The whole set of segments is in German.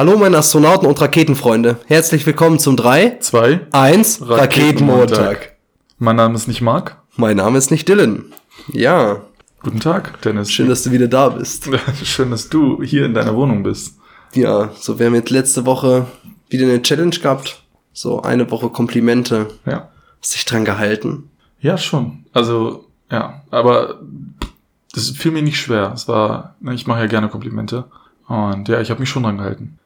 Hallo meine Astronauten und Raketenfreunde. Herzlich willkommen zum 3, 2, 1 Raketenmontag. Raketenmontag. Mein Name ist nicht Marc. Mein Name ist nicht Dylan. Ja, Guten Tag, Dennis. schön, dass du wieder da bist. Schön, dass du hier in deiner Wohnung bist. Ja, so wir haben jetzt letzte Woche wieder eine Challenge gehabt. So eine Woche Komplimente. Ja. Hast dich dran gehalten? Ja, schon. Also, ja. Aber das fiel mir nicht schwer. Es war, ne, ich mache ja gerne Komplimente. Und ja, ich habe mich schon dran gehalten.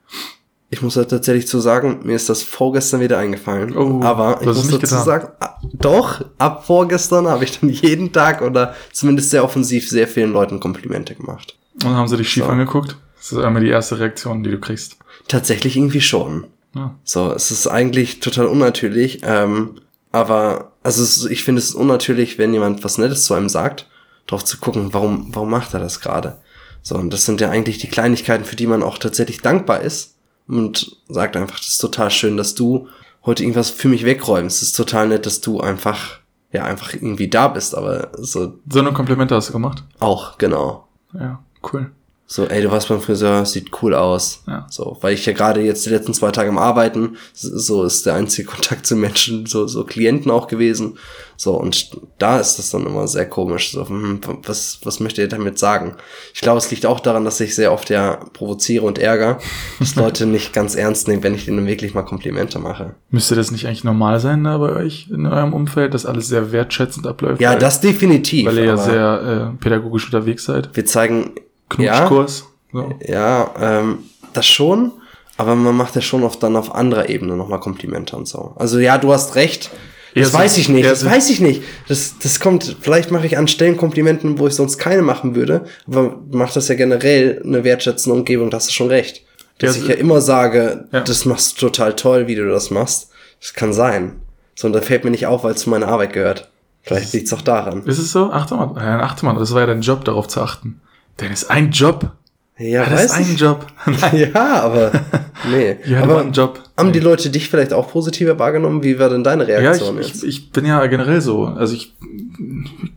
Ich muss halt tatsächlich zu sagen, mir ist das vorgestern wieder eingefallen. Oh, Aber ich muss dazu getan. sagen, ah, doch, ab vorgestern habe ich dann jeden Tag oder zumindest sehr offensiv sehr vielen Leuten Komplimente gemacht. Und dann haben sie dich schief So. angeguckt. Das ist einmal die erste Reaktion, die du kriegst. Tatsächlich irgendwie schon. Ja. So, es ist eigentlich total unnatürlich, ähm, aber also ich finde es unnatürlich, wenn jemand was Nettes zu einem sagt, drauf zu gucken, warum, warum macht er das gerade? So, und das sind ja eigentlich die Kleinigkeiten, für die man auch tatsächlich dankbar ist und sagt einfach, das ist total schön, dass du heute irgendwas für mich wegräumst. Es ist total nett, dass du einfach, ja, einfach irgendwie da bist, aber so So eine Komplimente hast du gemacht? auch, genau. Ja, cool. So, ey, du warst beim Friseur, sieht cool aus. Ja. So, weil ich ja gerade jetzt die letzten zwei Tage am Arbeiten, so ist der einzige Kontakt zu Menschen, so, so Klienten auch gewesen. So, und da ist das dann immer sehr komisch. So, hm, was, was möchte ihr damit sagen? Ich glaube, es liegt auch daran, dass ich sehr oft ja provoziere und ärgere, dass Leute nicht ganz ernst nehmen, wenn ich denen wirklich mal Komplimente mache. Müsste das nicht eigentlich normal sein da bei euch in eurem Umfeld, dass alles sehr wertschätzend abläuft? Ja, weil, das definitiv. Weil ihr ja sehr äh, pädagogisch unterwegs seid. wir zeigen, ja, Knutschkurs. So. Ja, ähm, das schon, aber man macht ja schon oft dann auf anderer Ebene nochmal Komplimente und so. Also ja, du hast recht. Das so- weiß ich nicht, eher das weiß ich nicht. Das, das kommt, vielleicht mache ich an Stellen Komplimenten, wo ich sonst keine machen würde, aber macht das ja generell eine wertschätzende Umgebung, da hast du schon recht. Dass Ja, ich ja immer sage, Ja. das machst du total toll, wie du das machst. Das kann sein. So, und da fällt mir nicht auf, weil es zu meiner Arbeit gehört. Vielleicht liegt's auch daran. Ist es so? Achte mal. Ja, achte mal, das war ja dein Job, darauf zu achten. Denn ist ein Job. Ja, Ja, das ist ein. Job. Ja, aber nee. Ja, aber aber ein Job. Haben die Leute dich vielleicht auch positiver wahrgenommen? Wie war denn deine Ja, ich, Reaktion ich, jetzt? ich bin ja generell so. Also ich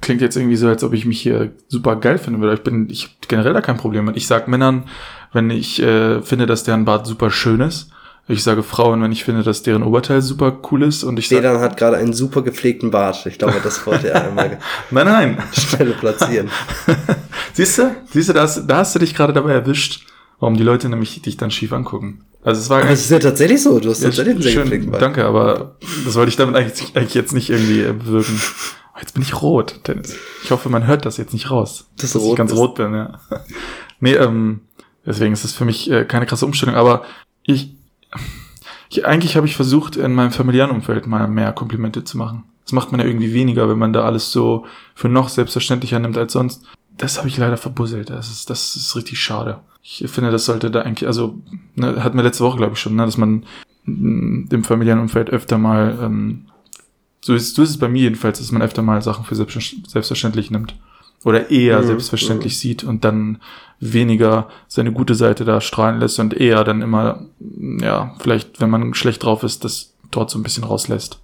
klingt jetzt irgendwie so, als ob ich mich hier super geil finden würde. Ich bin, ich hab generell da kein Problem mit. Ich sag Männern, wenn ich äh, finde, dass deren Bart super schön ist. Ich sage Frauen, wenn ich finde, dass deren Oberteil super cool ist. Und ich sage, Dedan hat gerade einen super gepflegten Bart. Ich glaube, das wollte er einmal nein, nein. schnell platzieren. Siehst du? Siehst du, da hast, da hast du dich gerade dabei erwischt, warum die Leute nämlich dich dann schief angucken. Also es war Das ist ja tatsächlich so. Du hast tatsächlich einen sehr schön, gepflegten Bart. danke, aber das wollte ich damit eigentlich, eigentlich jetzt nicht irgendwie äh, bewirken. Jetzt bin ich rot, Dennis. Ich hoffe, man hört das jetzt nicht raus. Dass dass du ich rot ganz bist. rot bin, ja. Nee, ähm, deswegen ist es für mich äh, keine krasse Umstellung, aber ich, ich eigentlich habe ich versucht, in meinem familiären Umfeld mal mehr Komplimente zu machen. Das macht man ja irgendwie weniger, wenn man da alles so für noch selbstverständlicher nimmt als sonst. Das habe ich leider verbusselt. Das ist, das ist richtig schade. Ich finde, das sollte da eigentlich, also, ne, hatten wir letzte Woche, glaube ich, schon, ne, dass man mm, im familiären Umfeld öfter mal, ähm, so ist, so ist es bei mir jedenfalls, dass man öfter mal Sachen für selbstverständlich selbstverständlich nimmt. Oder eher Mhm, selbstverständlich sieht und dann weniger seine gute Seite da strahlen lässt und eher dann immer, ja, vielleicht, wenn man schlecht drauf ist, das dort so ein bisschen rauslässt.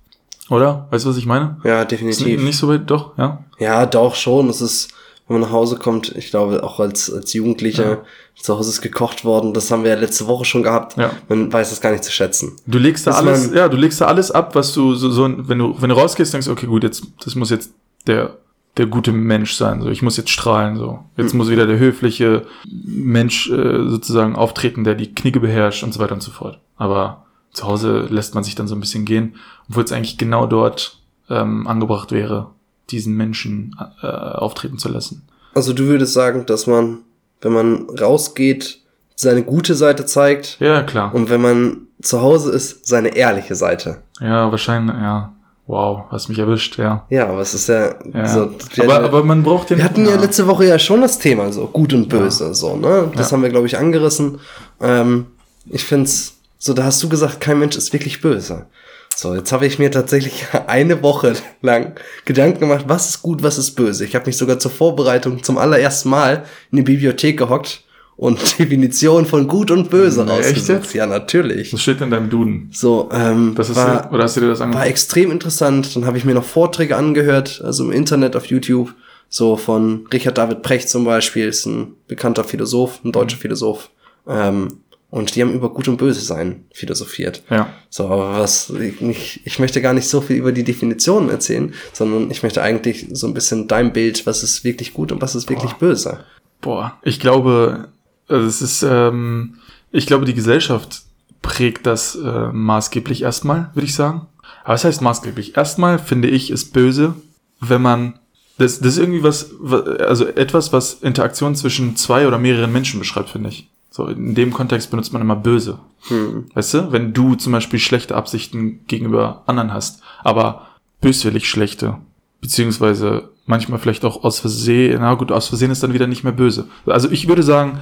Oder? Weißt du, was ich meine? Ja, Ist definitiv. nicht so weit, doch, ja? Ja, doch schon. Es ist, wenn man nach Hause kommt, ich glaube, auch als, als Jugendlicher, zu Hause ist gekocht worden. Das haben wir ja letzte Woche schon gehabt. Ja. Man weiß das gar nicht zu schätzen. Du legst da Dass alles, ja, du legst da alles ab, was du so, so wenn du, wenn du rausgehst, denkst okay, gut, jetzt, das muss jetzt der, der gute Mensch sein, so, ich muss jetzt strahlen, so. Jetzt Hm. muss wieder der höfliche Mensch, äh, sozusagen auftreten, der die Knicke beherrscht und so weiter und so fort. Aber zu Hause lässt man sich dann so ein bisschen gehen, obwohl es eigentlich genau dort, ähm, angebracht wäre, diesen Menschen, äh, auftreten zu lassen. Also du würdest sagen, dass man, wenn man rausgeht, seine gute Seite zeigt Ja, klar. und wenn man zu Hause ist, seine ehrliche Seite. Ja, wahrscheinlich, ja. Wow, hast mich erwischt, ja. Ja, aber es ist ja, ja. so. wir- aber, aber man braucht den. wir hatten ja. letzte Woche ja schon das Thema so gut und böse, so, ne? Das Ja. haben wir, glaube ich, angerissen. Ähm, ich find's, so, da hast du gesagt, kein Mensch ist wirklich böse. So, jetzt habe ich mir tatsächlich eine Woche lang Gedanken gemacht, was ist gut, was ist böse. Ich habe mich sogar zur Vorbereitung zum allerersten Mal in die Bibliothek gehockt und Definition von gut und böse echt rausgesucht. jetzt? Ja, natürlich. Was steht in deinem Duden? So, ähm, Das ist war, oder hast du dir das war angeguckt? extrem interessant. Dann habe ich mir noch Vorträge angehört, also im Internet, auf YouTube, so von Richard David Precht zum Beispiel, ist ein bekannter Philosoph, ein deutscher Philosoph. Ähm, Und die haben über Gut und Böse sein philosophiert. Ja. So, aber was, ich, ich möchte gar nicht so viel über die Definitionen erzählen, sondern ich möchte eigentlich so ein bisschen dein Bild, was ist wirklich gut und was ist wirklich böse. Boah, ich glaube, also es ist, ähm, ich glaube, die Gesellschaft prägt das äh, maßgeblich erstmal, würde ich sagen. Aber was heißt maßgeblich? Erstmal finde ich es böse, wenn man das, das ist irgendwie was, wa- also etwas, was Interaktion zwischen zwei oder mehreren Menschen beschreibt, finde ich. So, in dem Kontext benutzt man immer böse. Hm. Weißt du, wenn du zum Beispiel schlechte Absichten gegenüber anderen hast, aber böswillig schlechte, beziehungsweise manchmal vielleicht auch aus Versehen, na gut, aus Versehen ist dann wieder nicht mehr böse. Also ich würde sagen,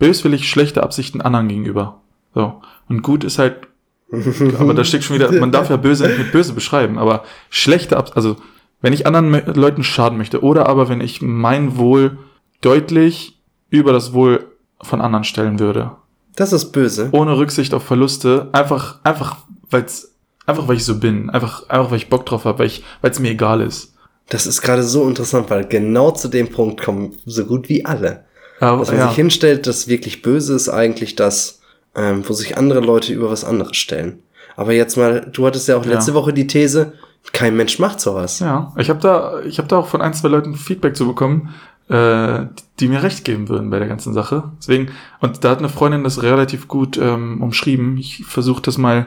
böswillig schlechte Absichten anderen gegenüber. So. Und gut ist halt, aber da steckt schon wieder, man darf ja böse nicht mit böse beschreiben, aber schlechte Absichten, also wenn ich anderen Leuten schaden möchte oder aber wenn ich mein Wohl deutlich über das Wohl von anderen stellen würde, Das ist böse. ohne Rücksicht auf Verluste, einfach, einfach, weil's, einfach weil ich so bin, einfach, einfach weil ich Bock drauf habe, weil ich, weil es mir egal ist. Das ist gerade so interessant, weil genau zu dem Punkt kommen so gut wie alle. Aber, Was man ja, sich hinstellt, das wirklich Böse ist eigentlich das, ähm, wo sich andere Leute über was anderes stellen. Aber jetzt mal, du hattest ja auch Ja. letzte Woche die These, kein Mensch macht sowas. ja, ich habe da, ich habe da auch von ein, zwei Leuten Feedback zu bekommen, äh, die mir recht geben würden bei der ganzen Sache. Deswegen, und da hat eine Freundin das relativ gut ähm, umschrieben. Ich versuche das mal,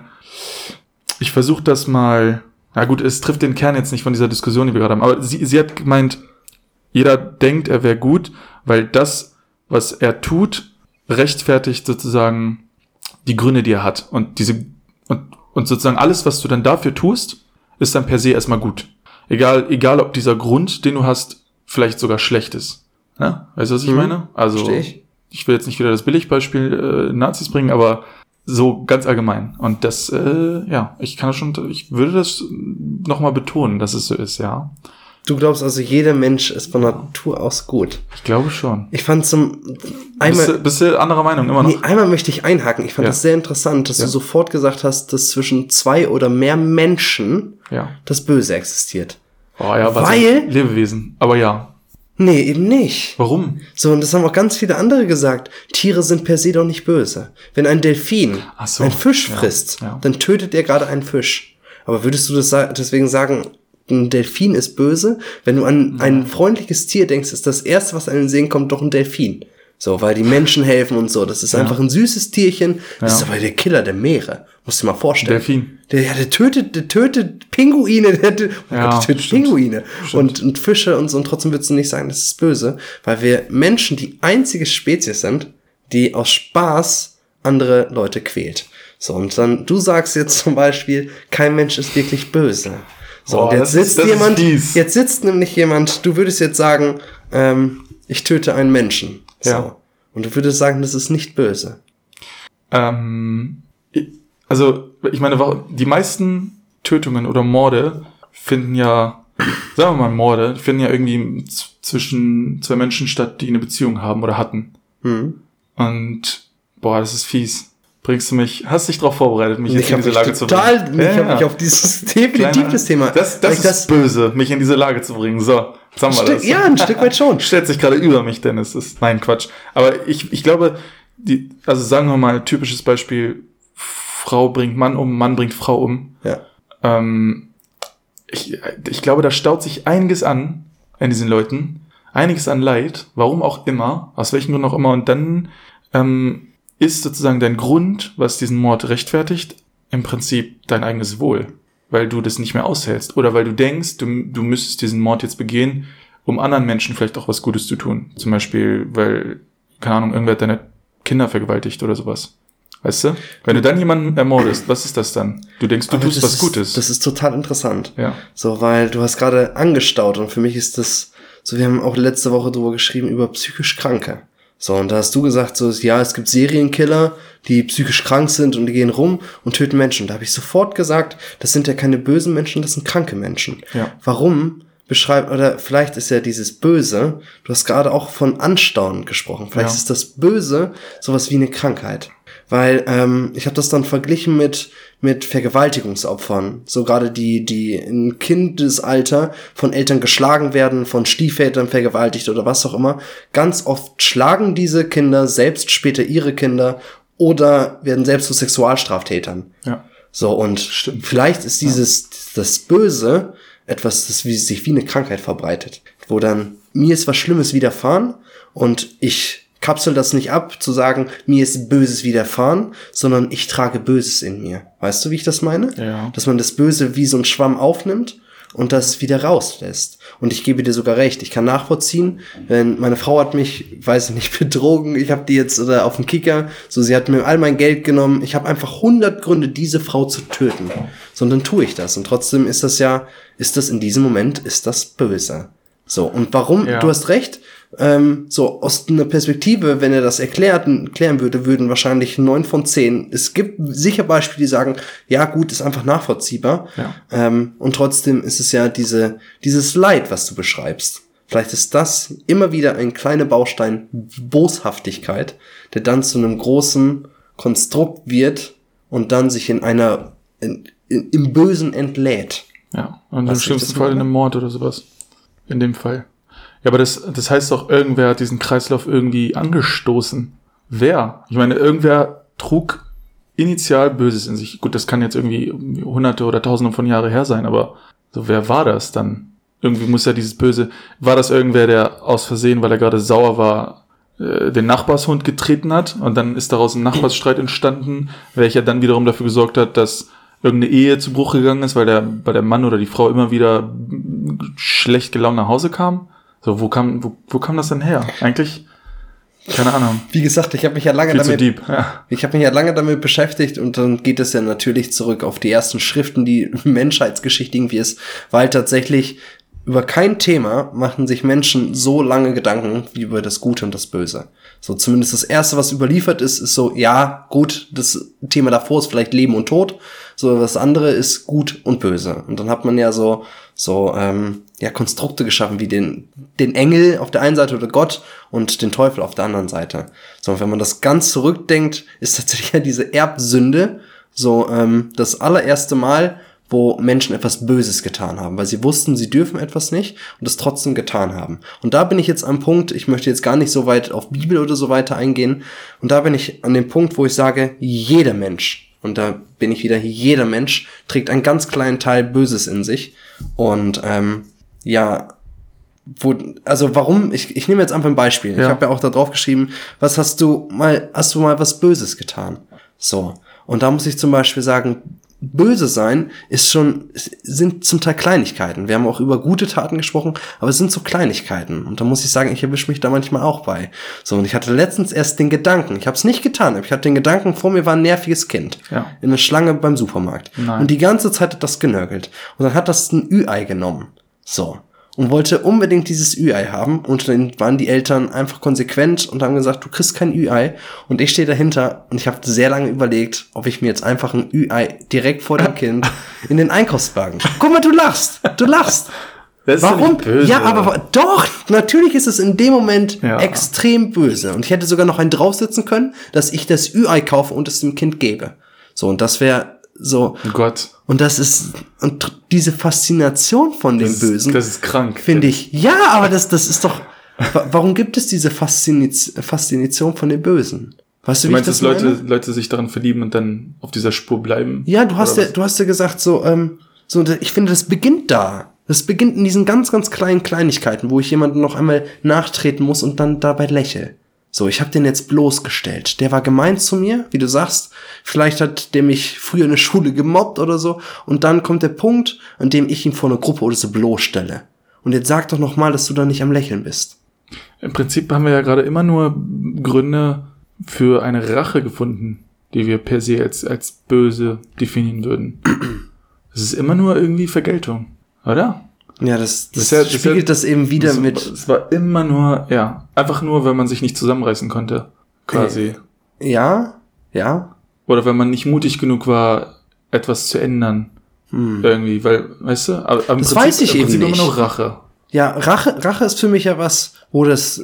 ich versuche das mal, na gut, es trifft den Kern jetzt nicht von dieser Diskussion, die wir gerade haben, aber sie, sie hat gemeint, jeder denkt, er wäre gut, weil das, was er tut, rechtfertigt sozusagen die Gründe, die er hat. Und diese, und, und sozusagen alles, was du dann dafür tust, ist dann per se erstmal gut. Egal, egal ob dieser Grund, den du hast, vielleicht sogar schlecht ist. Ja? Weißt du, was ich Mhm. meine? Also, ich. ich will jetzt nicht wieder das Billigbeispiel äh, Nazis bringen, aber so ganz allgemein. Und das, äh, ja, ich kann das schon, ich würde das nochmal betonen, dass es so ist, ja. Du glaubst also, jeder Mensch ist von Natur aus gut. Ich glaube schon. Ich fand zum Bist einmal, du, bist du anderer Meinung immer noch? nee, einmal möchte ich einhaken. Ich fand Ja. das sehr interessant, dass Ja. du sofort gesagt hast, dass zwischen zwei oder mehr Menschen Ja. das Böse existiert. Oh ja, was Weil- Lebewesen. Aber ja. Nee, eben nicht. Warum? So, und das haben auch ganz viele andere gesagt. Tiere sind per se doch nicht böse. Wenn ein Delfin so, einen Fisch frisst, ja. dann tötet er gerade einen Fisch. Aber würdest du das deswegen sagen, ein Delfin ist böse? Wenn du an ein freundliches Tier denkst, ist das erste, was in den Sinn kommt, doch ein Delfin. So, weil die Menschen helfen und so. Das ist einfach ein süßes Tierchen. Das ist aber der Killer der Meere. Musst du dir mal vorstellen. Delfin. Der, ja, der tötet, der tötet Pinguine, der, der, oh Ja, Gott, der tötet stimmt. Pinguine und, und Fische und so. Und trotzdem würdest du nicht sagen, das ist böse, weil wir Menschen die einzige Spezies sind, die aus Spaß andere Leute quält. So, und dann, du sagst jetzt zum Beispiel, kein Mensch ist wirklich böse. So, und jetzt sitzt ist jemand, jetzt sitzt nämlich jemand, du würdest jetzt sagen, ähm, ich töte einen Menschen. So. Ja. Und du würdest sagen, das ist nicht böse. Ähm, also, ich meine, die meisten Tötungen oder Morde finden ja, sagen wir mal Morde, finden ja irgendwie zwischen zwei Menschen statt, die eine Beziehung haben oder hatten. Hm. Und, boah, das ist fies. Bringst du mich, hast dich darauf vorbereitet, mich jetzt Ich in habe diese mich Lage zu total, bringen? ich Ja, habe mich ja. auf dieses definitiv das Thema. Das, das ich ist böse, mich in diese Lage zu bringen. So, jetzt haben wir Stück, das. ja, ein Stück weit schon. stellt sich gerade über mich, Dennis. Das ist, nein, Quatsch. Aber ich, ich glaube, die, also sagen wir mal, typisches Beispiel, Frau bringt Mann um, Mann bringt Frau um. Ja. Ähm, ich, ich glaube, da staut sich einiges an, an diesen Leuten. Einiges an Leid, warum auch immer, aus welchen Gründen auch immer. Und dann ähm, ist sozusagen dein Grund, was diesen Mord rechtfertigt, im Prinzip dein eigenes Wohl. Weil du das nicht mehr aushältst. Oder weil du denkst, du, du müsstest diesen Mord jetzt begehen, um anderen Menschen vielleicht auch was Gutes zu tun. Zum Beispiel, weil, keine Ahnung, irgendwer deine Kinder vergewaltigt oder sowas. Weißt du? Wenn du dann jemanden ermordest, was ist das dann? Du denkst, du Aber tust was ist, Gutes. Das ist total interessant. ja. So, weil du hast gerade angestaut und für mich ist das, so wir haben auch letzte Woche drüber geschrieben über psychisch Kranke. So, und da hast du gesagt, so, ja, es gibt Serienkiller, die psychisch krank sind und die gehen rum und töten Menschen. Da habe ich sofort gesagt, das sind ja keine bösen Menschen, das sind kranke Menschen. Ja. Warum beschreibt, oder vielleicht ist ja dieses Böse, du hast gerade auch von Anstaunen gesprochen, vielleicht Ja. ist das Böse sowas wie eine Krankheit. Weil ähm, ich habe das dann verglichen mit mit Vergewaltigungsopfern, so gerade die die im Kindesalter von Eltern geschlagen werden, von Stiefvätern vergewaltigt oder was auch immer. Ganz oft schlagen diese Kinder selbst später ihre Kinder, oder werden selbst zu Sexualstraftätern. Ja. So, und Stimmt. vielleicht ist dieses, das Böse etwas, das wie, sich wie eine Krankheit verbreitet. Wo dann, mir ist was Schlimmes widerfahren und ich kapsel das nicht ab, zu sagen, mir ist Böses widerfahren, sondern ich trage Böses in mir. Weißt du, wie ich das meine? Ja. Dass man das Böse wie so ein Schwamm aufnimmt und das wieder rauslässt. Und ich gebe dir sogar recht. Ich kann nachvollziehen, wenn meine Frau hat mich, weiß ich nicht, betrogen. Ich habe die jetzt oder auf dem Kicker. So, sie hat mir all mein Geld genommen. Ich habe einfach 100 Gründe, diese Frau zu töten. So, und dann tue ich das. Und trotzdem ist das ja, ist das in diesem Moment, ist das böse. So, und warum? Ja. Du hast recht. Ähm, so aus einer Perspektive, wenn er das erklärt, klären würde, würden wahrscheinlich neun von zehn. Es gibt sicher Beispiele, die sagen, ja gut, ist einfach nachvollziehbar. Ja. Ähm, und trotzdem ist es ja diese, dieses Leid, was du beschreibst. Vielleicht ist das immer wieder ein kleiner Baustein Boshaftigkeit, der dann zu einem großen Konstrukt wird und dann sich in einer, in, in, im Bösen entlädt. Ja, und im schlimmsten Fall in einem Mord oder sowas. In dem Fall. Ja, aber das, das heißt doch, irgendwer hat diesen Kreislauf irgendwie angestoßen. Wer? Ich meine, irgendwer trug initial Böses in sich. Gut, das kann jetzt irgendwie hunderte oder tausende von Jahre her sein, aber so, wer war das dann? Irgendwie muss ja dieses Böse, war das irgendwer, der aus Versehen, weil er gerade sauer war, äh, den Nachbarshund getreten hat und dann ist daraus ein Nachbarsstreit entstanden, welcher dann wiederum dafür gesorgt hat, dass irgendeine Ehe zu Bruch gegangen ist, weil der, weil der Mann oder die Frau immer wieder schlecht gelaunt nach Hause kam. So, wo kam, wo, wo kam das denn her? Eigentlich, keine Ahnung. Wie gesagt, ich habe mich ja lange Viel damit deep. Ja. Ich habe mich ja lange damit beschäftigt und dann geht es ja natürlich zurück auf die ersten Schriften, die Menschheitsgeschichte irgendwie ist, weil tatsächlich über kein Thema machen sich Menschen so lange Gedanken wie über das Gute und das Böse. So zumindest das erste, was überliefert ist, ist so, ja, gut, das Thema davor ist vielleicht Leben und Tod, so das andere ist gut und böse. Und dann hat man ja so so ähm, ja Konstrukte geschaffen wie den den Engel auf der einen Seite oder Gott und den Teufel auf der anderen Seite. So und wenn man das ganz zurückdenkt, ist tatsächlich ja diese Erbsünde so ähm, das allererste Mal, wo Menschen etwas Böses getan haben, weil sie wussten, sie dürfen etwas nicht und es trotzdem getan haben. Und da bin ich jetzt am Punkt, ich möchte jetzt gar nicht so weit auf Bibel oder so weiter eingehen, und da bin ich an dem Punkt, wo ich sage, jeder Mensch, und da bin ich wieder, jeder Mensch trägt einen ganz kleinen Teil Böses in sich. Und ähm, ja, wo, also warum, ich, ich nehme jetzt einfach ein Beispiel. Ich Ja. habe ja auch da drauf geschrieben, was hast du mal, hast du mal was Böses getan? So. Und da muss ich zum Beispiel sagen, böse sein ist schon, sind zum Teil Kleinigkeiten. Wir haben auch über gute Taten gesprochen, aber es sind so Kleinigkeiten. Und da muss ich sagen, ich erwische mich da manchmal auch bei. So, und ich hatte letztens erst den Gedanken, ich habe es nicht getan, aber ich hatte den Gedanken, vor mir war ein nerviges Kind. Ja. In einer Schlange beim Supermarkt. Nein. Und die ganze Zeit hat das genörgelt. Und dann hat das ein Ü-Ei genommen. So. Und wollte unbedingt dieses Ü-Ei haben. Und dann waren die Eltern einfach konsequent und haben gesagt, du kriegst kein Ü-Ei. Und ich stehe dahinter und ich habe sehr lange überlegt, ob ich mir jetzt einfach ein Ü-Ei direkt vor dem Kind in den Einkaufswagen. Guck mal, du lachst. Du lachst. Warum? böse. Ja, aber doch, natürlich ist es in dem Moment Ja. extrem böse. Und ich hätte sogar noch einen draufsetzen können, dass ich das Ü-Ei kaufe und es dem Kind gebe. So, und das wäre so. Oh Gott. Und das ist, und diese Faszination von dem Das Bösen, Ist, das ist krank. finde ich. Ja, aber das, das ist doch, wa- warum gibt es diese Fasziniz Faszination von dem Bösen? Weißt du, Du wie meinst, ich dass das Leute, meine? Leute sich daran verlieben und dann auf dieser Spur bleiben? Ja, du hast ja, du hast ja gesagt, so, ähm, so, ich finde, das beginnt da. Das beginnt in diesen ganz, ganz kleinen Kleinigkeiten, wo ich jemanden noch einmal nachtreten muss und dann dabei lächle. So, ich habe den jetzt bloßgestellt. Der war gemein zu mir, wie du sagst. Vielleicht hat der mich früher in der Schule gemobbt oder so. Und dann kommt der Punkt, an dem ich ihn vor einer Gruppe oder so bloßstelle. Und jetzt sag doch noch mal, dass du da nicht am Lächeln bist. Im Prinzip haben wir ja gerade immer nur Gründe für eine Rache gefunden, die wir per se als, als böse definieren würden. Es ist immer nur irgendwie Vergeltung, oder? Ja, das, das, Das ja- das spiegelt ja- das eben wieder es, mit. Es war immer nur, ja, einfach nur, wenn man sich nicht zusammenreißen konnte, quasi. Ja, ja. Oder wenn man nicht mutig genug war, etwas zu ändern. Irgendwie, weil, weißt du, aber, aber Hm. Das weiß ich im eben Prinzip nicht. immer nur Rache. Ja, Rache, Rache ist für mich ja was, wo das,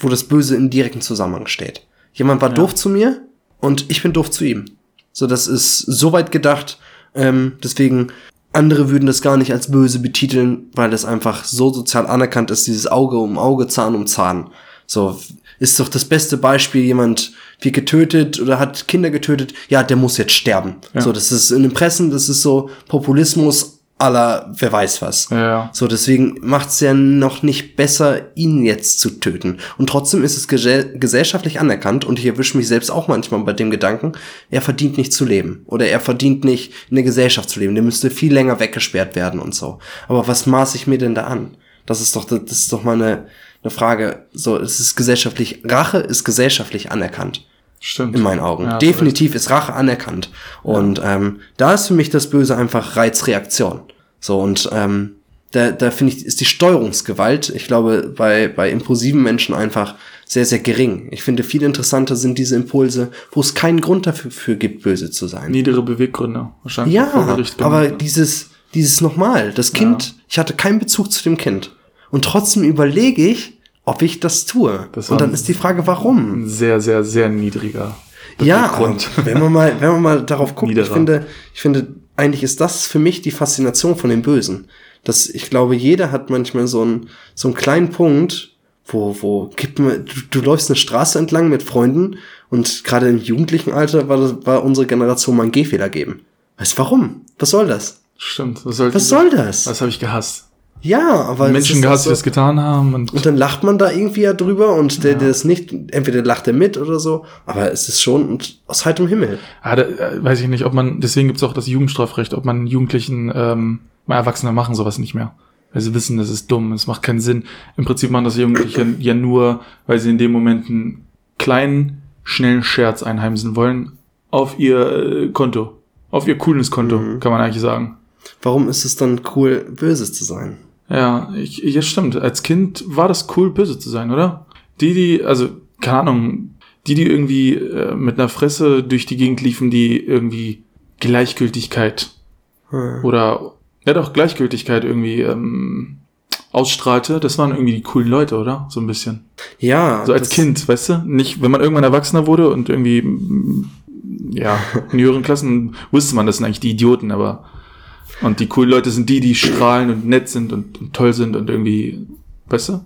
wo das Böse im direkten Zusammenhang steht. Jemand war doof zu mir und ich bin doof zu ihm. So, das ist so weit gedacht. Ähm, deswegen, andere würden das gar nicht als böse betiteln, weil das einfach so sozial anerkannt ist, dieses Auge um Auge, Zahn um Zahn. So, ist doch das beste Beispiel, jemand wird getötet oder hat Kinder getötet, ja, der muss jetzt sterben. Ja. So, das ist in den Pressen, das ist so Populismus aller, wer weiß was. Ja. So, deswegen macht's ja noch nicht besser, ihn jetzt zu töten. Und trotzdem ist es gese- gesellschaftlich anerkannt, und ich erwische mich selbst auch manchmal bei dem Gedanken, er verdient nicht zu leben. Oder er verdient nicht in der Gesellschaft zu leben. Der müsste viel länger weggesperrt werden und so. Aber was maße ich mir denn da an? Das ist doch, das ist doch mal eine, eine Frage. So, es ist gesellschaftlich, Rache ist gesellschaftlich anerkannt Stimmt. in meinen Augen. Ja, Definitiv ist Rache anerkannt. Und ähm, da ist für mich das Böse einfach Reizreaktion. So, und ähm, da, da finde ich, ist die Steuerungsgewalt, ich glaube, bei, bei impulsiven Menschen einfach sehr, sehr gering. Ich finde, viel interessanter sind diese Impulse, wo es keinen Grund dafür für gibt, böse zu sein. Niedere Beweggründe. Wahrscheinlich Ja, aber genommen. dieses, dieses nochmal, das Kind, ich hatte keinen Bezug zu dem Kind. Und trotzdem überlege ich, ob ich das tue. Das und dann ist die Frage, warum? ein sehr, sehr, sehr niedriger Ja, Beweggrund. wenn man mal, wenn man mal darauf guckt, ich Niederer. finde, ich finde, eigentlich ist das für mich die Faszination von dem Bösen. Dass ich glaube, jeder hat manchmal so einen, so einen kleinen Punkt, wo, wo gibt mir, du, du läufst eine Straße entlang mit Freunden und gerade im jugendlichen Alter war, war unsere Generation mal einen Gehfehler geben. Weißt du warum? Was soll das? Stimmt. Was, soll Was soll das? Das habe ich gehasst. Ja, aber. Menschen gehasst, die auch das getan haben. Und und dann lacht man da irgendwie ja drüber und der, der das nicht, entweder lacht er mit oder so, aber es ist schon und aus heiterem Himmel. ah, da, äh, weiß ich nicht, ob man, deswegen gibt's auch das Jugendstrafrecht, ob man Jugendlichen, ähm, mal Erwachsene machen sowas nicht mehr. Weil sie wissen, das ist dumm, es macht keinen Sinn. Im Prinzip machen das Jugendliche ja nur, weil sie in dem Moment einen kleinen, schnellen Scherz einheimsen wollen auf ihr äh, Konto. Auf ihr cooles Konto, Mhm. kann man eigentlich sagen. Warum ist es dann cool, böse zu sein? Ja, ich, ja, stimmt. Als Kind war das cool, böse zu sein, oder? Die, die, also, keine Ahnung, die, die irgendwie äh, mit einer Fresse durch die Gegend liefen, die irgendwie Gleichgültigkeit Hm. oder, ja doch, Gleichgültigkeit irgendwie ähm, ausstrahlte, das waren irgendwie die coolen Leute, oder? So ein bisschen. Ja. So als Kind, weißt du? Nicht, wenn man irgendwann Erwachsener wurde und irgendwie, ja, in höheren Klassen wusste man, das sind eigentlich die Idioten, aber und die coolen Leute sind die, die strahlen und nett sind und, und toll sind und irgendwie, weißt du?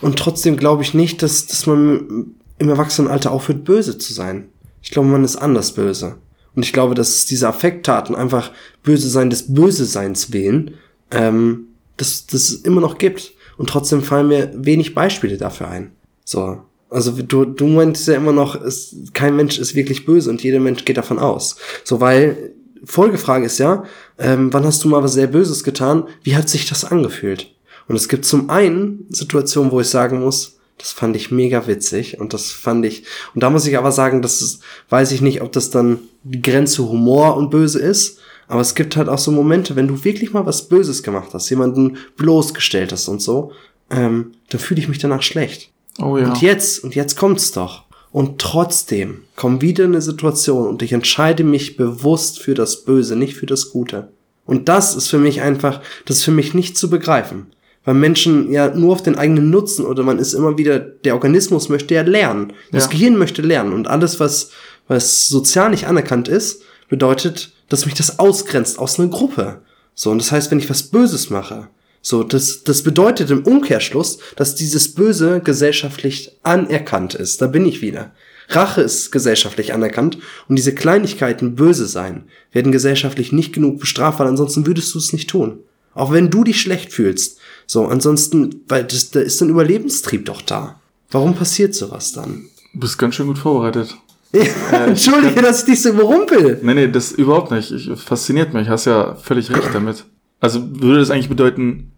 Und trotzdem glaube ich nicht, dass, dass man im Erwachsenenalter aufhört, böse zu sein. Ich glaube, man ist anders böse. Und ich glaube, dass es diese Affekttaten einfach böse sein des Böseseins willen, ähm, dass das immer noch gibt. Und trotzdem fallen mir wenig Beispiele dafür ein. So. Also du, du meinst ja immer noch, es, kein Mensch ist wirklich böse und jeder Mensch geht davon aus. So, weil Folgefrage ist ja, ähm, wann hast du mal was sehr Böses getan? Wie hat sich das angefühlt? Und es gibt zum einen Situationen, wo ich sagen muss, das fand ich mega witzig und das fand ich, und da muss ich aber sagen, das ist, weiß ich nicht, ob das dann die Grenze Humor und Böse ist, aber es gibt halt auch so Momente, wenn du wirklich mal was Böses gemacht hast, jemanden bloßgestellt hast und so, ähm, dann fühle ich mich danach schlecht. Oh ja. Und jetzt, und jetzt kommt's doch. Und trotzdem kommt wieder eine Situation und ich entscheide mich bewusst für das Böse, nicht für das Gute. Und das ist für mich einfach, das ist für mich nicht zu begreifen. Weil Menschen ja nur auf den eigenen Nutzen oder man ist immer wieder, der Organismus möchte ja lernen. Das Ja. Gehirn möchte lernen. Und alles, was, was sozial nicht anerkannt ist, bedeutet, dass mich das ausgrenzt aus einer Gruppe. So, und das heißt, wenn ich was Böses mache, so, das, das bedeutet im Umkehrschluss, dass dieses Böse gesellschaftlich anerkannt ist. Da bin ich wieder. Rache ist gesellschaftlich anerkannt und diese Kleinigkeiten böse sein werden gesellschaftlich nicht genug bestraft, weil ansonsten würdest du es nicht tun. Auch wenn du dich schlecht fühlst. So, ansonsten, weil das, da ist ein Überlebenstrieb doch da. Warum passiert sowas dann? Du bist ganz schön gut vorbereitet. Entschuldige, dass ich dich so überrumpel. Nee, nee, das überhaupt nicht. Ich, fasziniert mich. Hast ja völlig recht damit. Also würde das eigentlich bedeuten,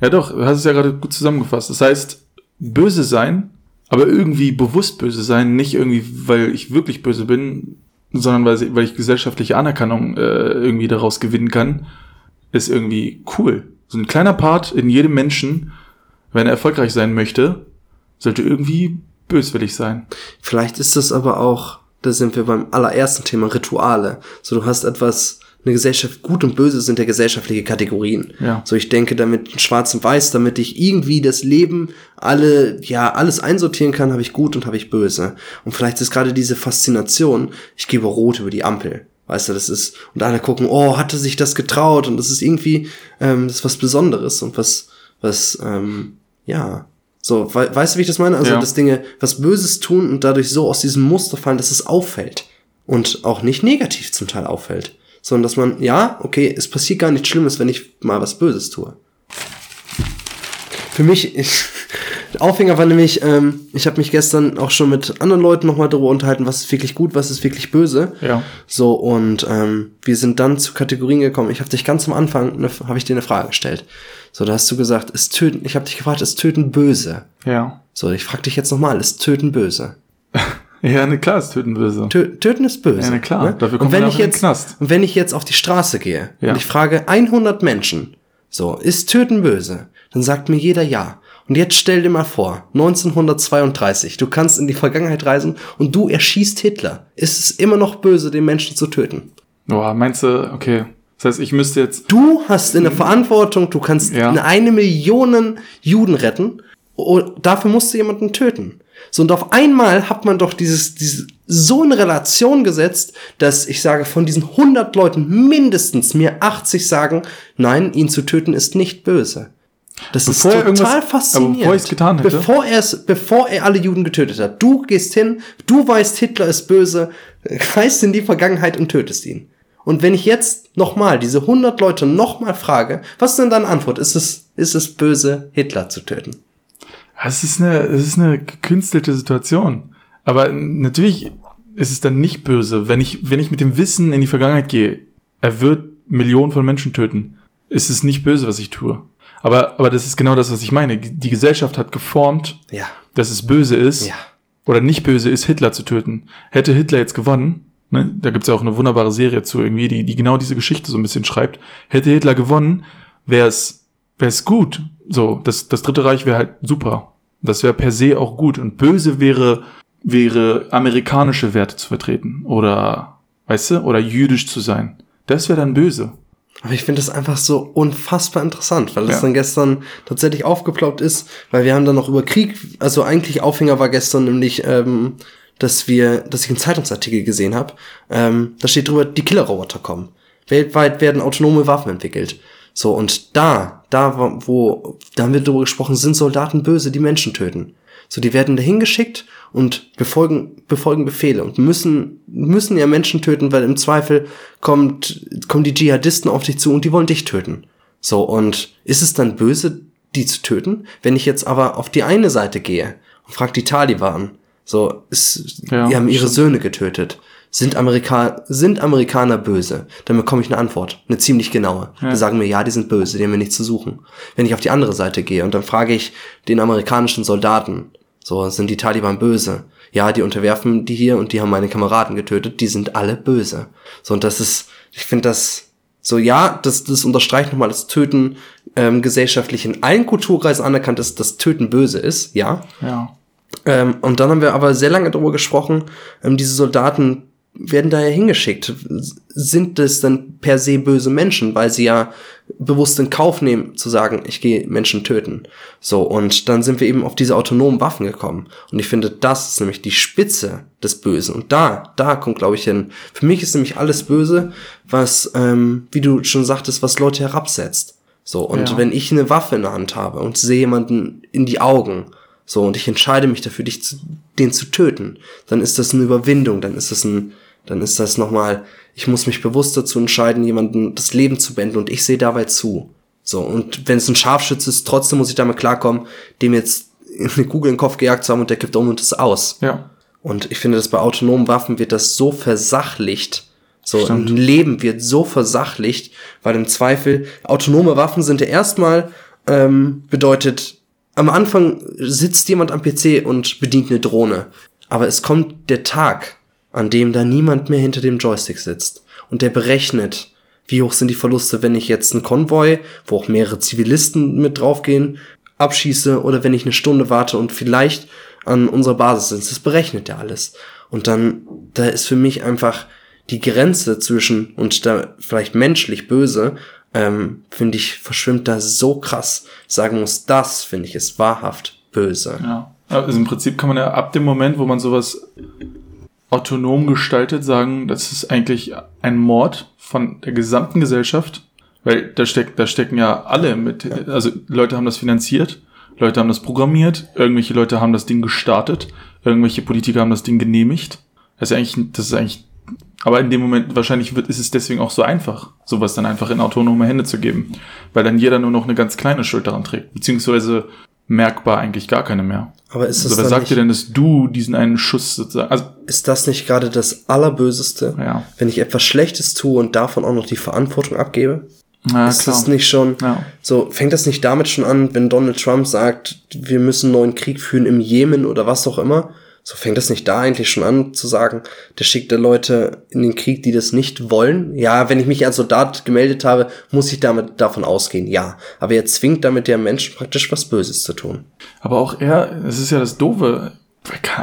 ja doch, du hast es ja gerade gut zusammengefasst. Das heißt, böse sein, aber irgendwie bewusst böse sein, nicht irgendwie, weil ich wirklich böse bin, sondern weil, weil ich gesellschaftliche Anerkennung äh, irgendwie daraus gewinnen kann, ist irgendwie cool. So ein kleiner Part in jedem Menschen, wenn er erfolgreich sein möchte, sollte irgendwie böswillig sein. Vielleicht ist das aber auch, da sind wir beim allerersten Thema, Rituale. So, du hast etwas, eine Gesellschaft, gut und böse sind ja gesellschaftliche Kategorien. Ja. So, ich denke damit schwarz und weiß, damit ich irgendwie das Leben alle, ja, alles einsortieren kann, habe ich gut und habe ich böse. Und vielleicht ist gerade diese Faszination, ich gebe rot über die Ampel. Weißt du, das ist, und alle gucken, oh, hatte sich das getraut und das ist irgendwie, ähm, das ist was Besonderes und was, was, ähm, ja, So, we weißt du, wie ich das meine? Also, Ja. dass Dinge was Böses tun und dadurch so aus diesem Muster fallen, dass es auffällt. Und auch nicht negativ zum Teil auffällt. Sondern dass man, ja, okay, es passiert gar nichts Schlimmes, wenn ich mal was Böses tue. Für mich, ich, der Aufhänger war nämlich, ähm, ich habe mich gestern auch schon mit anderen Leuten nochmal darüber unterhalten, was ist wirklich gut, was ist wirklich böse. Ja. So, und ähm, wir sind dann zu Kategorien gekommen. Ich habe dich ganz am Anfang, ne, habe ich dir eine Frage gestellt. So, da hast du gesagt, ist Töten, ich habe dich gefragt, ist Töten böse? Ja. So, ich frage dich jetzt nochmal, ist Töten böse? Ja, ne, klar ist Töten böse. Tö töten ist böse. Ja, na klar. Dafür und kommt wenn man ich jetzt, Knast. und wenn ich jetzt auf die Straße gehe Ja. und ich frage 100 Menschen, so, ist Töten böse? Dann sagt mir jeder ja. Und jetzt stell dir mal vor, 1932, du kannst in die Vergangenheit reisen und du erschießt Hitler. Ist es immer noch böse, den Menschen zu töten? Boah, meinst du, okay. Das heißt, ich müsste jetzt. Du hast in der Verantwortung, du kannst Ja. eine, eine Million Juden retten und dafür musst du jemanden töten. So, und auf einmal hat man doch dieses, dieses so in Relation gesetzt, dass ich sage, von diesen 100 Leuten mindestens mir 80 sagen, nein, ihn zu töten ist nicht böse. Das Bevor er ist total faszinierend. bevor ich's getan hätte? Bevor er es, bevor er alle Juden getötet hat. Du gehst hin, du weißt, Hitler ist böse, reist in die Vergangenheit und tötest ihn. Und wenn ich jetzt nochmal diese 100 Leute nochmal frage, was ist denn deine Antwort? Ist es, ist es böse, Hitler zu töten? Es ist eine, es ist eine gekünstelte Situation. Aber natürlich ist es dann nicht böse, wenn ich, wenn ich mit dem Wissen in die Vergangenheit gehe, er wird Millionen von Menschen töten. Ist es nicht böse, was ich tue. Aber, aber das ist genau das, was ich meine. Die Gesellschaft hat geformt, Ja. dass es böse ist Ja. oder nicht böse ist, Hitler zu töten. Hätte Hitler jetzt gewonnen, ne, da gibt's ja auch eine wunderbare Serie zu irgendwie, die, die genau diese Geschichte so ein bisschen schreibt. Hätte Hitler gewonnen, wäre es wäre es gut. So, das, das Dritte Reich wäre halt super. Das wäre per se auch gut. Und böse wäre, wäre amerikanische Werte zu vertreten. Oder, weißt du, oder jüdisch zu sein. Das wäre dann böse. Aber ich finde das einfach so unfassbar interessant, weil das Ja. dann gestern tatsächlich aufgeploppt ist, weil wir haben dann noch über Krieg, also eigentlich Aufhänger war gestern nämlich, ähm, dass wir, dass ich einen Zeitungsartikel gesehen habe, ähm, da steht drüber, die Killerroboter kommen. Weltweit werden autonome Waffen entwickelt. So, und da, da wo- da haben wir drüber gesprochen, sind Soldaten böse, die Menschen töten. So, die werden dahin geschickt und befolgen, befolgen Befehle und müssen, müssen ja Menschen töten, weil im Zweifel kommt, kommen die Dschihadisten auf dich zu und die wollen dich töten. So, und ist es dann böse, die zu töten? Wenn ich jetzt aber auf die eine Seite gehe und frag die Taliban, so, ist, Ja, die haben ihre stimmt. Söhne getötet. Sind, Amerika sind Amerikaner böse? Dann bekomme ich eine Antwort, eine ziemlich genaue. Ja. Die sagen mir, ja, die sind böse, die haben wir nichts zu suchen. Wenn ich auf die andere Seite gehe und dann frage ich den amerikanischen Soldaten, so, sind die Taliban böse? Ja, die unterwerfen die hier und die haben meine Kameraden getötet, die sind alle böse. So, und das ist, ich finde das, so, ja, das, das unterstreicht nochmal, dass Töten ähm, gesellschaftlich in allen Kulturkreisen anerkannt ist, dass Töten böse ist, ja. Ja. Ähm, und dann haben wir aber sehr lange darüber gesprochen, ähm, diese Soldaten werden daher hingeschickt. Sind das dann per se böse Menschen, weil sie ja bewusst in Kauf nehmen, zu sagen, ich gehe Menschen töten. So, und dann sind wir eben auf diese autonomen Waffen gekommen. Und ich finde, das ist nämlich die Spitze des Bösen. Und da, da kommt, glaube ich, hin. Für mich ist nämlich alles böse, was, ähm, wie du schon sagtest, was Leute herabsetzt. So, und Ja. wenn ich eine Waffe in der Hand habe und sehe jemanden in die Augen, so, und ich entscheide mich dafür, dich zu, den zu töten, dann ist das eine Überwindung, dann ist das ein, dann ist das nochmal, ich muss mich bewusst dazu entscheiden, jemanden das Leben zu beenden und ich sehe dabei zu. So, und wenn es ein Scharfschütze ist, trotzdem muss ich damit klarkommen, dem jetzt eine Kugel in den Kopf gejagt zu haben und der kippt um und ist aus. Ja. Und ich finde, dass bei autonomen Waffen wird das so versachlicht. So, Stimmt. ein Leben wird so versachlicht, weil im Zweifel autonome Waffen sind ja erstmal ähm, bedeutet, am Anfang sitzt jemand am PC und bedient eine Drohne. Aber es kommt der Tag, an dem da niemand mehr hinter dem Joystick sitzt. Und der berechnet, wie hoch sind die Verluste, wenn ich jetzt einen Konvoi, wo auch mehrere Zivilisten mit draufgehen, abschieße oder wenn ich eine Stunde warte und vielleicht an unserer Basis sind. Das berechnet er alles. Und dann, da ist für mich einfach die Grenze zwischen und da vielleicht menschlich böse, ähm, finde ich, verschwimmt da so krass. Sagen muss, das finde ich ist wahrhaft böse. Ja. Also im Prinzip kann man ja ab dem Moment, wo man sowas autonom gestaltet, sagen, das ist eigentlich ein Mord von der gesamten Gesellschaft, weil da steckt, da stecken ja alle mit, also Leute haben das finanziert Leute haben das programmiert, irgendwelche Leute haben das Ding gestartet, irgendwelche Politiker haben das Ding genehmigt. Das ist eigentlich, das ist eigentlich, aber in dem Moment wahrscheinlich wird, ist es deswegen auch so einfach, sowas dann einfach in autonome Hände zu geben, weil dann jeder nur noch eine ganz kleine Schuld daran trägt, beziehungsweise merkbar eigentlich gar keine mehr. Aber ist das Also wer sagt nicht, dir denn, dass du diesen einen Schuss sozusagen, also, ist das nicht gerade das Allerböseste? Ja. Wenn ich etwas Schlechtes tue und davon auch noch die Verantwortung abgebe? na ist klar. das nicht schon, Ja. so, fängt das nicht damit schon an, wenn Donald Trump sagt, wir müssen einen neuen Krieg führen im Jemen oder was auch immer? So fängt das nicht da eigentlich schon an zu sagen, der schickt da Leute in den Krieg, die das nicht wollen? Ja, wenn ich mich als Soldat gemeldet habe, muss ich damit davon ausgehen, ja. Aber er zwingt damit ja Menschen praktisch was Böses zu tun. Aber auch er, es ist ja das Doofe,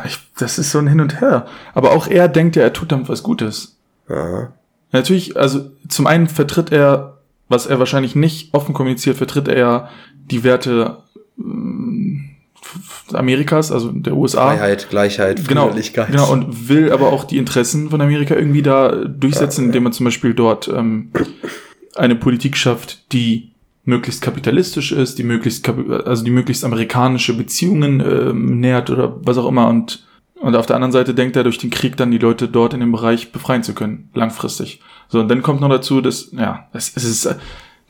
ich- das ist so ein Hin und Her. Aber auch er denkt ja, er tut damit was Gutes. Aha. Natürlich, also zum einen vertritt er, was er wahrscheinlich nicht offen kommuniziert, vertritt er ja die Werte f- Amerikas, also der USA. Freiheit, Gleichheit, Genau, genau, und will aber auch die Interessen von Amerika irgendwie da durchsetzen, indem man zum Beispiel dort ähm, eine Politik schafft, die möglichst kapitalistisch ist, die möglichst also die möglichst amerikanische Beziehungen ähm, nährt oder was auch immer und und auf der anderen Seite denkt er durch den Krieg dann die Leute dort in dem Bereich befreien zu können, langfristig. So, und dann kommt noch dazu, dass, ja, das, es ist,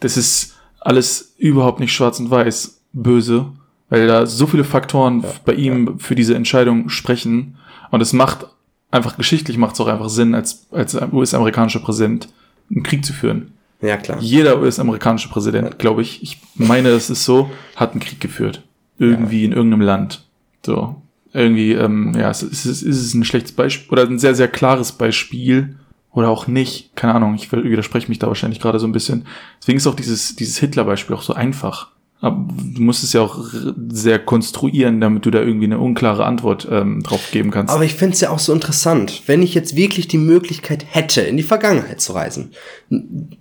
das ist alles überhaupt nicht schwarz und weiß böse, weil da so viele Faktoren bei ihm für diese Entscheidung sprechen. Und es macht einfach geschichtlich macht es auch einfach Sinn, als, als US-amerikanischer Präsident einen Krieg zu führen. Ja, klar. Jeder US-amerikanische Präsident, glaube ich, ich meine, es ist so, hat einen Krieg geführt. Irgendwie in irgendeinem Land. So. Irgendwie, ähm, ja, es ist, es ist ein schlechtes Beispiel oder ein sehr, sehr klares Beispiel. Oder auch nicht. Keine Ahnung, ich widerspreche mich da wahrscheinlich gerade so ein bisschen. Deswegen ist auch dieses, dieses Hitler-Beispiel auch so einfach. Aber du musst es ja auch sehr konstruieren, damit du da irgendwie eine unklare Antwort ähm, drauf geben kannst. Aber ich finde es ja auch so interessant, wenn ich jetzt wirklich die Möglichkeit hätte, in die Vergangenheit zu reisen.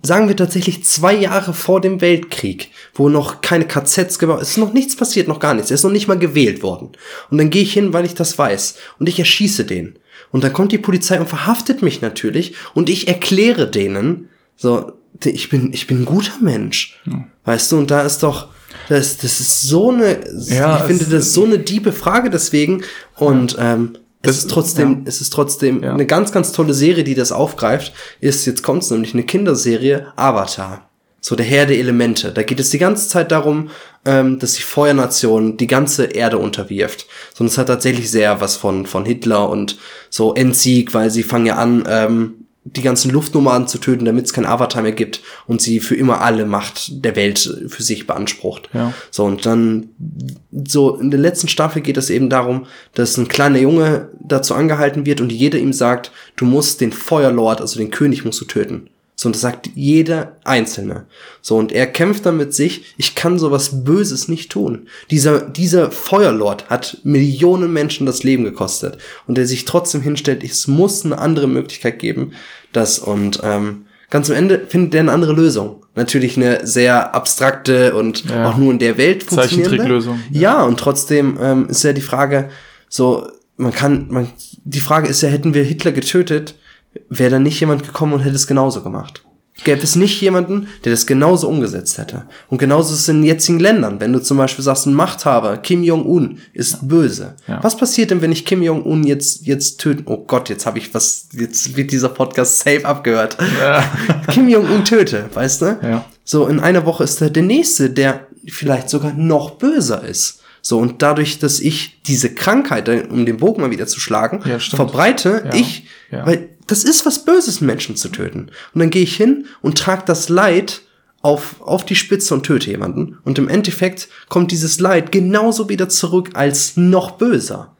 Sagen wir tatsächlich zwei Jahre vor dem Weltkrieg, wo noch keine KZs gebaut, es ist noch nichts passiert, noch gar nichts, er ist noch nicht mal gewählt worden. Und dann gehe ich hin, weil ich das weiß. Und ich erschieße den. Und dann kommt die Polizei und verhaftet mich natürlich. Und ich erkläre denen, so, ich bin, ich bin ein guter Mensch. Weißt du, und da ist doch, das, das ist so eine, Ja, ich finde das so eine diebe Frage deswegen. Und ähm, es Das- ist trotzdem, ja. es ist trotzdem Ja. eine ganz, ganz tolle Serie, die das aufgreift. Ist, jetzt kommt's nämlich, eine Kinderserie, Avatar. So der Herr der Elemente. Da geht es die ganze Zeit darum, ähm, dass die Feuernation die ganze Erde unterwirft. Sondern es hat tatsächlich sehr was von, von Hitler und so Endsieg, weil sie fangen ja an, ähm, die ganzen Luftnomaden zu töten, damit es kein Avatar mehr gibt und sie für immer alle Macht der Welt für sich beansprucht. Ja. So, und dann, so in der letzten Staffel geht es eben darum, dass ein kleiner Junge dazu angehalten wird und jeder ihm sagt, du musst den Feuerlord, also den König musst du töten. So, und das sagt jeder Einzelne. So, und er kämpft dann mit sich, ich kann sowas Böses nicht tun. Dieser, dieser Feuerlord hat Millionen Menschen das Leben gekostet. Und der sich trotzdem hinstellt, es muss eine andere Möglichkeit geben, das, und, ähm, ganz am Ende findet er eine andere Lösung. Natürlich eine sehr abstrakte und Ja. auch nur in der Welt funktionierende. Zeichentricklösung. Ja, und trotzdem ähm, ist ja die Frage, so, man kann, man, die Frage ist ja, hätten wir Hitler getötet, wäre dann nicht jemand gekommen und hätte es genauso gemacht. Gäbe es nicht jemanden, der das genauso umgesetzt hätte. Und genauso ist es in jetzigen Ländern. Wenn du zum Beispiel sagst, ein Machthaber, Kim Jong-un, ist böse. Ja. Was passiert denn, wenn ich Kim Jong-un jetzt, jetzt töten? Oh Gott, jetzt habe ich was, jetzt wird dieser Podcast safe abgehört. Kim Jong-un töte, weißt du? Ja. So, in einer Woche ist er der Nächste, der vielleicht sogar noch böser ist. So, und dadurch, dass ich diese Krankheit, um den Bogen mal wieder zu schlagen, Ja, verbreite, Ja. ich, Ja. weil das ist was Böses, Menschen zu töten. Und dann gehe ich hin und trage das Leid auf, auf die Spitze und töte jemanden. Und im Endeffekt kommt dieses Leid genauso wieder zurück als noch böser.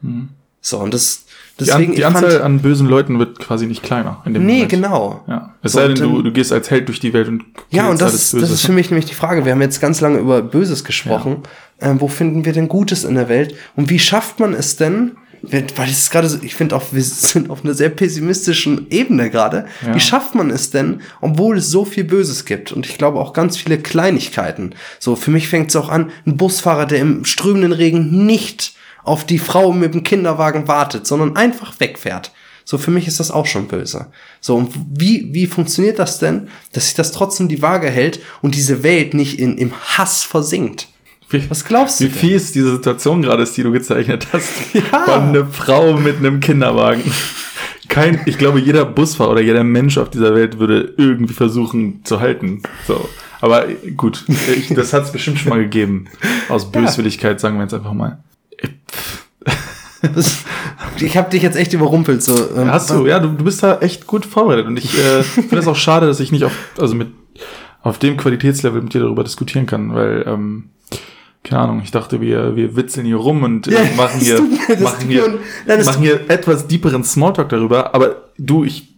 So, und das, Mhm. Die, An, deswegen, die Anzahl an bösen Leuten wird quasi nicht kleiner. In dem Nee, Moment. genau. Ja. Es So, sei denn, du, du gehst als Held durch die Welt und Ja, und das das ist für mich nämlich die Frage. Wir haben jetzt ganz lange über Böses gesprochen. Ähm, wo finden wir denn Gutes in der Welt? Und wie schafft man es denn? Weil es gerade so, ich finde auch, wir sind auf einer sehr pessimistischen Ebene gerade. Ja. Wie schafft man es denn, obwohl es so viel Böses gibt? Und ich glaube auch ganz viele Kleinigkeiten. So, für mich fängt es auch an, ein Busfahrer, der im strömenden Regen nicht auf die Frau mit dem Kinderwagen wartet, sondern einfach wegfährt. So, für mich ist das auch schon böse. So, und wie, wie funktioniert das denn, dass sich das trotzdem die Waage hält und diese Welt nicht in, im Hass versinkt? Wie, Was glaubst du wie denn? fies diese Situation gerade ist, die du gezeichnet hast. Ja. Von einer Frau mit einem Kinderwagen. Kein, ich glaube, jeder Busfahrer oder jeder Mensch auf dieser Welt würde irgendwie versuchen zu halten. So. Aber gut, ich, das hat es bestimmt schon mal gegeben. Aus Böswilligkeit, sagen wir jetzt einfach mal. Ich habe dich jetzt echt überrumpelt. So. ähm, Hast du, ja, du, du bist da echt gut vorbereitet. Und ich äh, finde es auch schade, dass ich nicht auf, also mit, auf dem Qualitätslevel mit dir darüber diskutieren kann, weil, ähm, keine Ahnung, ich dachte, wir, wir witzeln hier rum und äh, Ja, machen hier, mir- machen hier, nein, machen hier etwas deeperen Smalltalk darüber, aber du, ich,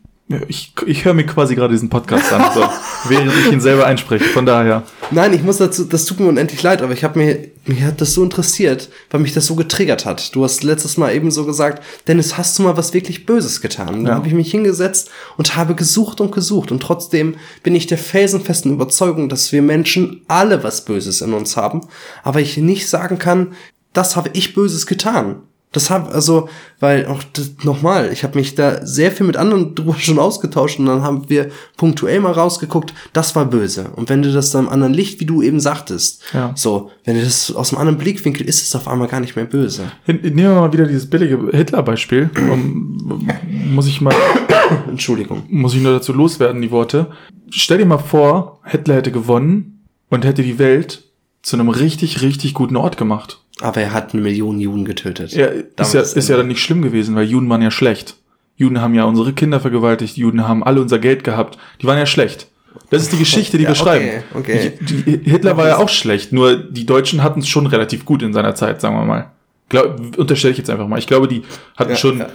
ich, ich höre mir quasi gerade diesen Podcast an, so, während ich ihn selber einspreche, von daher. Nein, ich muss dazu, das tut mir unendlich leid, aber ich habe mir, mir hat das so interessiert, weil mich das so getriggert hat. Du hast letztes Mal eben so gesagt, Dennis, hast du mal was wirklich Böses getan? Und Ja. Dann habe ich mich hingesetzt und habe gesucht und gesucht und trotzdem bin ich der felsenfesten Überzeugung, dass wir Menschen alle was Böses in uns haben, aber ich nicht sagen kann, das habe ich Böses getan. Das habe also, weil auch nochmal, ich habe mich da sehr viel mit anderen drüber schon ausgetauscht und dann haben wir punktuell mal rausgeguckt, das war böse. Und wenn du das dann im anderen Licht, wie du eben sagtest, Ja. so, wenn du das aus einem anderen Blickwinkel ist es auf einmal gar nicht mehr böse. Hin- Nehmen wir mal wieder dieses billige Hitler-Beispiel. Um, muss ich mal Entschuldigung. muss ich nur dazu loswerden, die Worte. Stell dir mal vor, Hitler hätte gewonnen und hätte die Welt zu einem richtig, richtig guten Ort gemacht. Aber er hat eine Million Juden getötet. Ja, ist ja, ist ja dann nicht schlimm gewesen, weil Juden waren ja schlecht. Juden haben ja unsere Kinder vergewaltigt, Juden haben alle unser Geld gehabt. Die waren ja schlecht. Das ist die Geschichte, die Ja, wir schreiben. okay, okay. Hitler war ja auch schlecht, nur die Deutschen hatten es schon relativ gut in seiner Zeit, sagen wir mal. Glaub, unterstelle ich jetzt einfach mal. Ich glaube, die hatten Ja, schon, ja.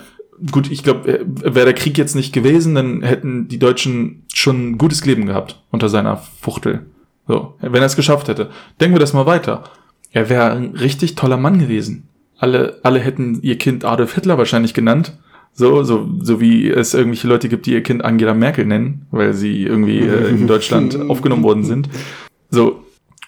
gut, ich glaube, wäre der Krieg jetzt nicht gewesen, dann hätten die Deutschen schon ein gutes Leben gehabt unter seiner Fuchtel. So, wenn er es geschafft hätte. Denken wir das mal weiter. Er wäre ein richtig toller Mann gewesen. Alle, alle hätten ihr Kind Adolf Hitler wahrscheinlich genannt. So, so, so wie es irgendwelche Leute gibt, die ihr Kind Angela Merkel nennen, weil sie irgendwie äh, in Deutschland aufgenommen worden sind. So.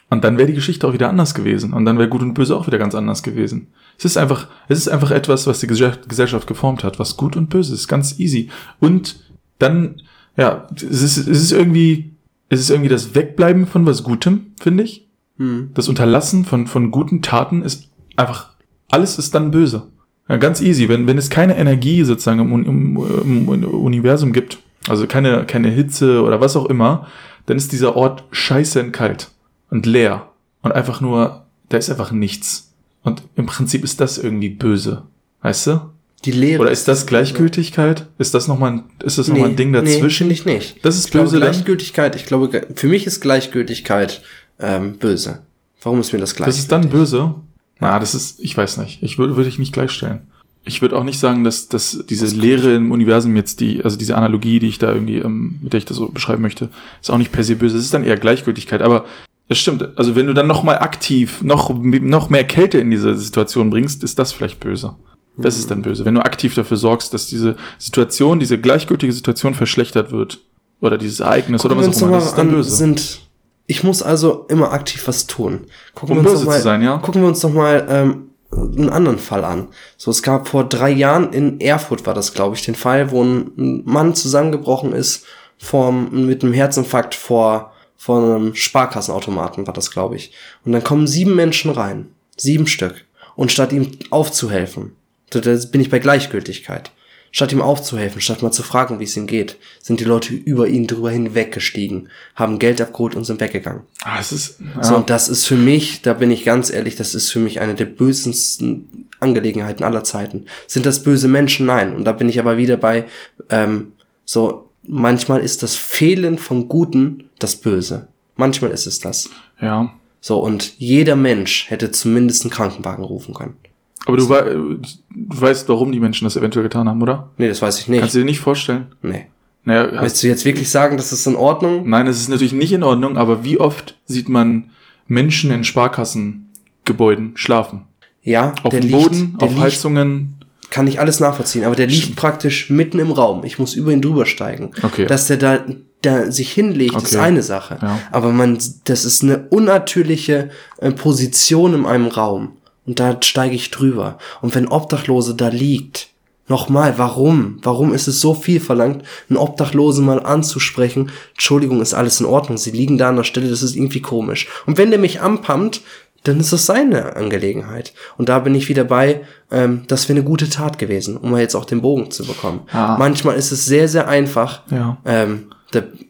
Und dann wäre die Geschichte auch wieder anders gewesen. Und dann wäre Gut und Böse auch wieder ganz anders gewesen. Es ist einfach, es ist einfach etwas, was die Gesell- Gesellschaft geformt hat, was Gut und Böse ist. Ganz easy. Und dann, ja, es ist, es ist irgendwie, es ist irgendwie das Wegbleiben von was Gutem, finde ich. Hm. Das Unterlassen von, von guten Taten ist einfach, alles ist dann böse. Ja, ganz easy. Wenn, wenn es keine Energie sozusagen im, im, im Universum gibt, also keine, keine Hitze oder was auch immer, dann ist dieser Ort scheiße kalt und leer und einfach nur, da ist einfach nichts. Und im Prinzip ist das irgendwie böse. Weißt du? Die Lehre. Oder ist das Gleichgültigkeit? Ist das nochmal ein, ist das noch mal ein Ding Nee, dazwischen? finde ich nicht. Das ist ich glaube, böse dann? Gleichgültigkeit, ich glaube, für mich ist Gleichgültigkeit ähm, böse. Warum ist mir das gleich? Das ist dann böse. Na, das ist, ich weiß nicht. Ich würde, würde ich nicht gleichstellen. Ich würde auch nicht sagen, dass, dass diese Lehre im Universum jetzt die, also diese Analogie, die ich da irgendwie, ähm, mit der ich das so beschreiben möchte, ist auch nicht per se böse. Es ist dann eher Gleichgültigkeit. Aber es stimmt. Also wenn du dann noch mal aktiv, noch, noch mehr Kälte in diese Situation bringst, ist das vielleicht böse. Das ist dann böse. Wenn du aktiv dafür sorgst, dass diese Situation, diese gleichgültige Situation verschlechtert wird. Oder dieses Ereignis oder Gucken wir was auch immer. Das ist dann an, böse. Sind, ich muss also immer aktiv was tun. Gucken Um wir uns böse mal, zu sein, ja. Gucken wir uns noch mal ähm, einen anderen Fall an. So, es gab vor drei Jahren in Erfurt war das, glaube ich, den Fall, wo ein Mann zusammengebrochen ist vom, mit einem Herzinfarkt vor, vor einem Sparkassenautomaten war das, glaube ich. Und dann kommen sieben Menschen rein. Sieben Stück. Und statt ihm aufzuhelfen, da bin ich bei Gleichgültigkeit. Statt ihm aufzuhelfen, statt mal zu fragen, wie es ihm geht, sind die Leute über ihn drüber hinweggestiegen, haben Geld abgeholt und sind weggegangen. Ah, es ist, ja. So, und das ist für mich, da bin ich ganz ehrlich, das ist für mich eine der bösesten Angelegenheiten aller Zeiten. Sind das böse Menschen? Nein. Und da bin ich aber wieder bei, ähm, so, manchmal ist das Fehlen von Guten das Böse. Manchmal ist es das. ja. So, und jeder Mensch hätte zumindest einen Krankenwagen rufen können. Aber du, wei- du weißt, warum die Menschen das eventuell getan haben, oder? Nee, das weiß ich nicht. Kannst du dir nicht vorstellen? nee. Naja, Willst du jetzt wirklich sagen, das ist in Ordnung? nein, es ist natürlich nicht in Ordnung, aber wie oft sieht man Menschen in Sparkassengebäuden schlafen? Ja, Auf dem Boden, auf Heizungen. kann ich alles nachvollziehen, aber der liegt praktisch mitten im Raum. Ich muss über ihn drüber steigen. Okay. Dass der da, da sich hinlegt, ist Okay. eine Sache. Ja. Aber man, das ist eine unnatürliche äh, Position in einem Raum. Und da steige ich drüber. Und wenn Obdachlose da liegt, nochmal, warum? Warum ist es so viel verlangt, einen Obdachlosen mal anzusprechen? Entschuldigung, ist alles in Ordnung. Sie liegen da an der Stelle, das ist irgendwie komisch. Und wenn der mich anpammt, dann ist das seine Angelegenheit. Und da bin ich wieder bei, ähm, das wäre eine gute Tat gewesen, um jetzt auch den Bogen zu bekommen. Ah. Manchmal ist es sehr, sehr einfach, Ja. ähm,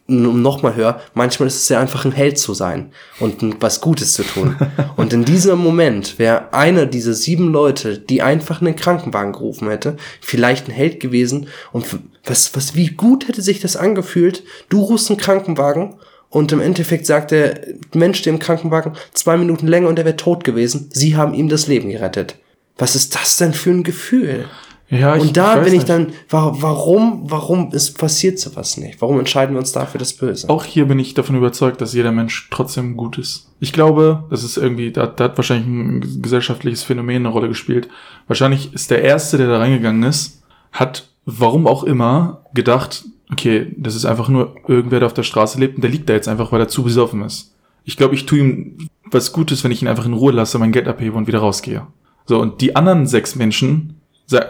um nochmal höher, manchmal ist es sehr einfach, ein Held zu sein und was Gutes zu tun. und in diesem Moment wäre einer dieser sieben Leute, die einfach einen Krankenwagen gerufen hätte, vielleicht ein Held gewesen. Und was, was, wie gut hätte sich das angefühlt? Du rufst einen Krankenwagen und im Endeffekt sagt der Mensch, der im Krankenwagen, zwei Minuten länger und er wäre tot gewesen. Sie haben ihm das Leben gerettet. Was ist das denn für ein Gefühl? Ja, Und da weiß bin ich nicht. dann, wa- warum, warum ist passiert sowas nicht? Warum entscheiden wir uns dafür das Böse? Auch hier bin ich davon überzeugt, dass jeder Mensch trotzdem gut ist. Ich glaube, das ist irgendwie, da, da hat wahrscheinlich ein gesellschaftliches Phänomen eine Rolle gespielt. Wahrscheinlich ist der Erste, der da reingegangen ist, hat, warum auch immer, gedacht, okay, das ist einfach nur irgendwer, der auf der Straße lebt und der liegt da jetzt einfach, weil er zu besoffen ist. Ich glaube, ich tue ihm was Gutes, wenn ich ihn einfach in Ruhe lasse, mein Geld abhebe und wieder rausgehe. So, und die anderen sechs Menschen,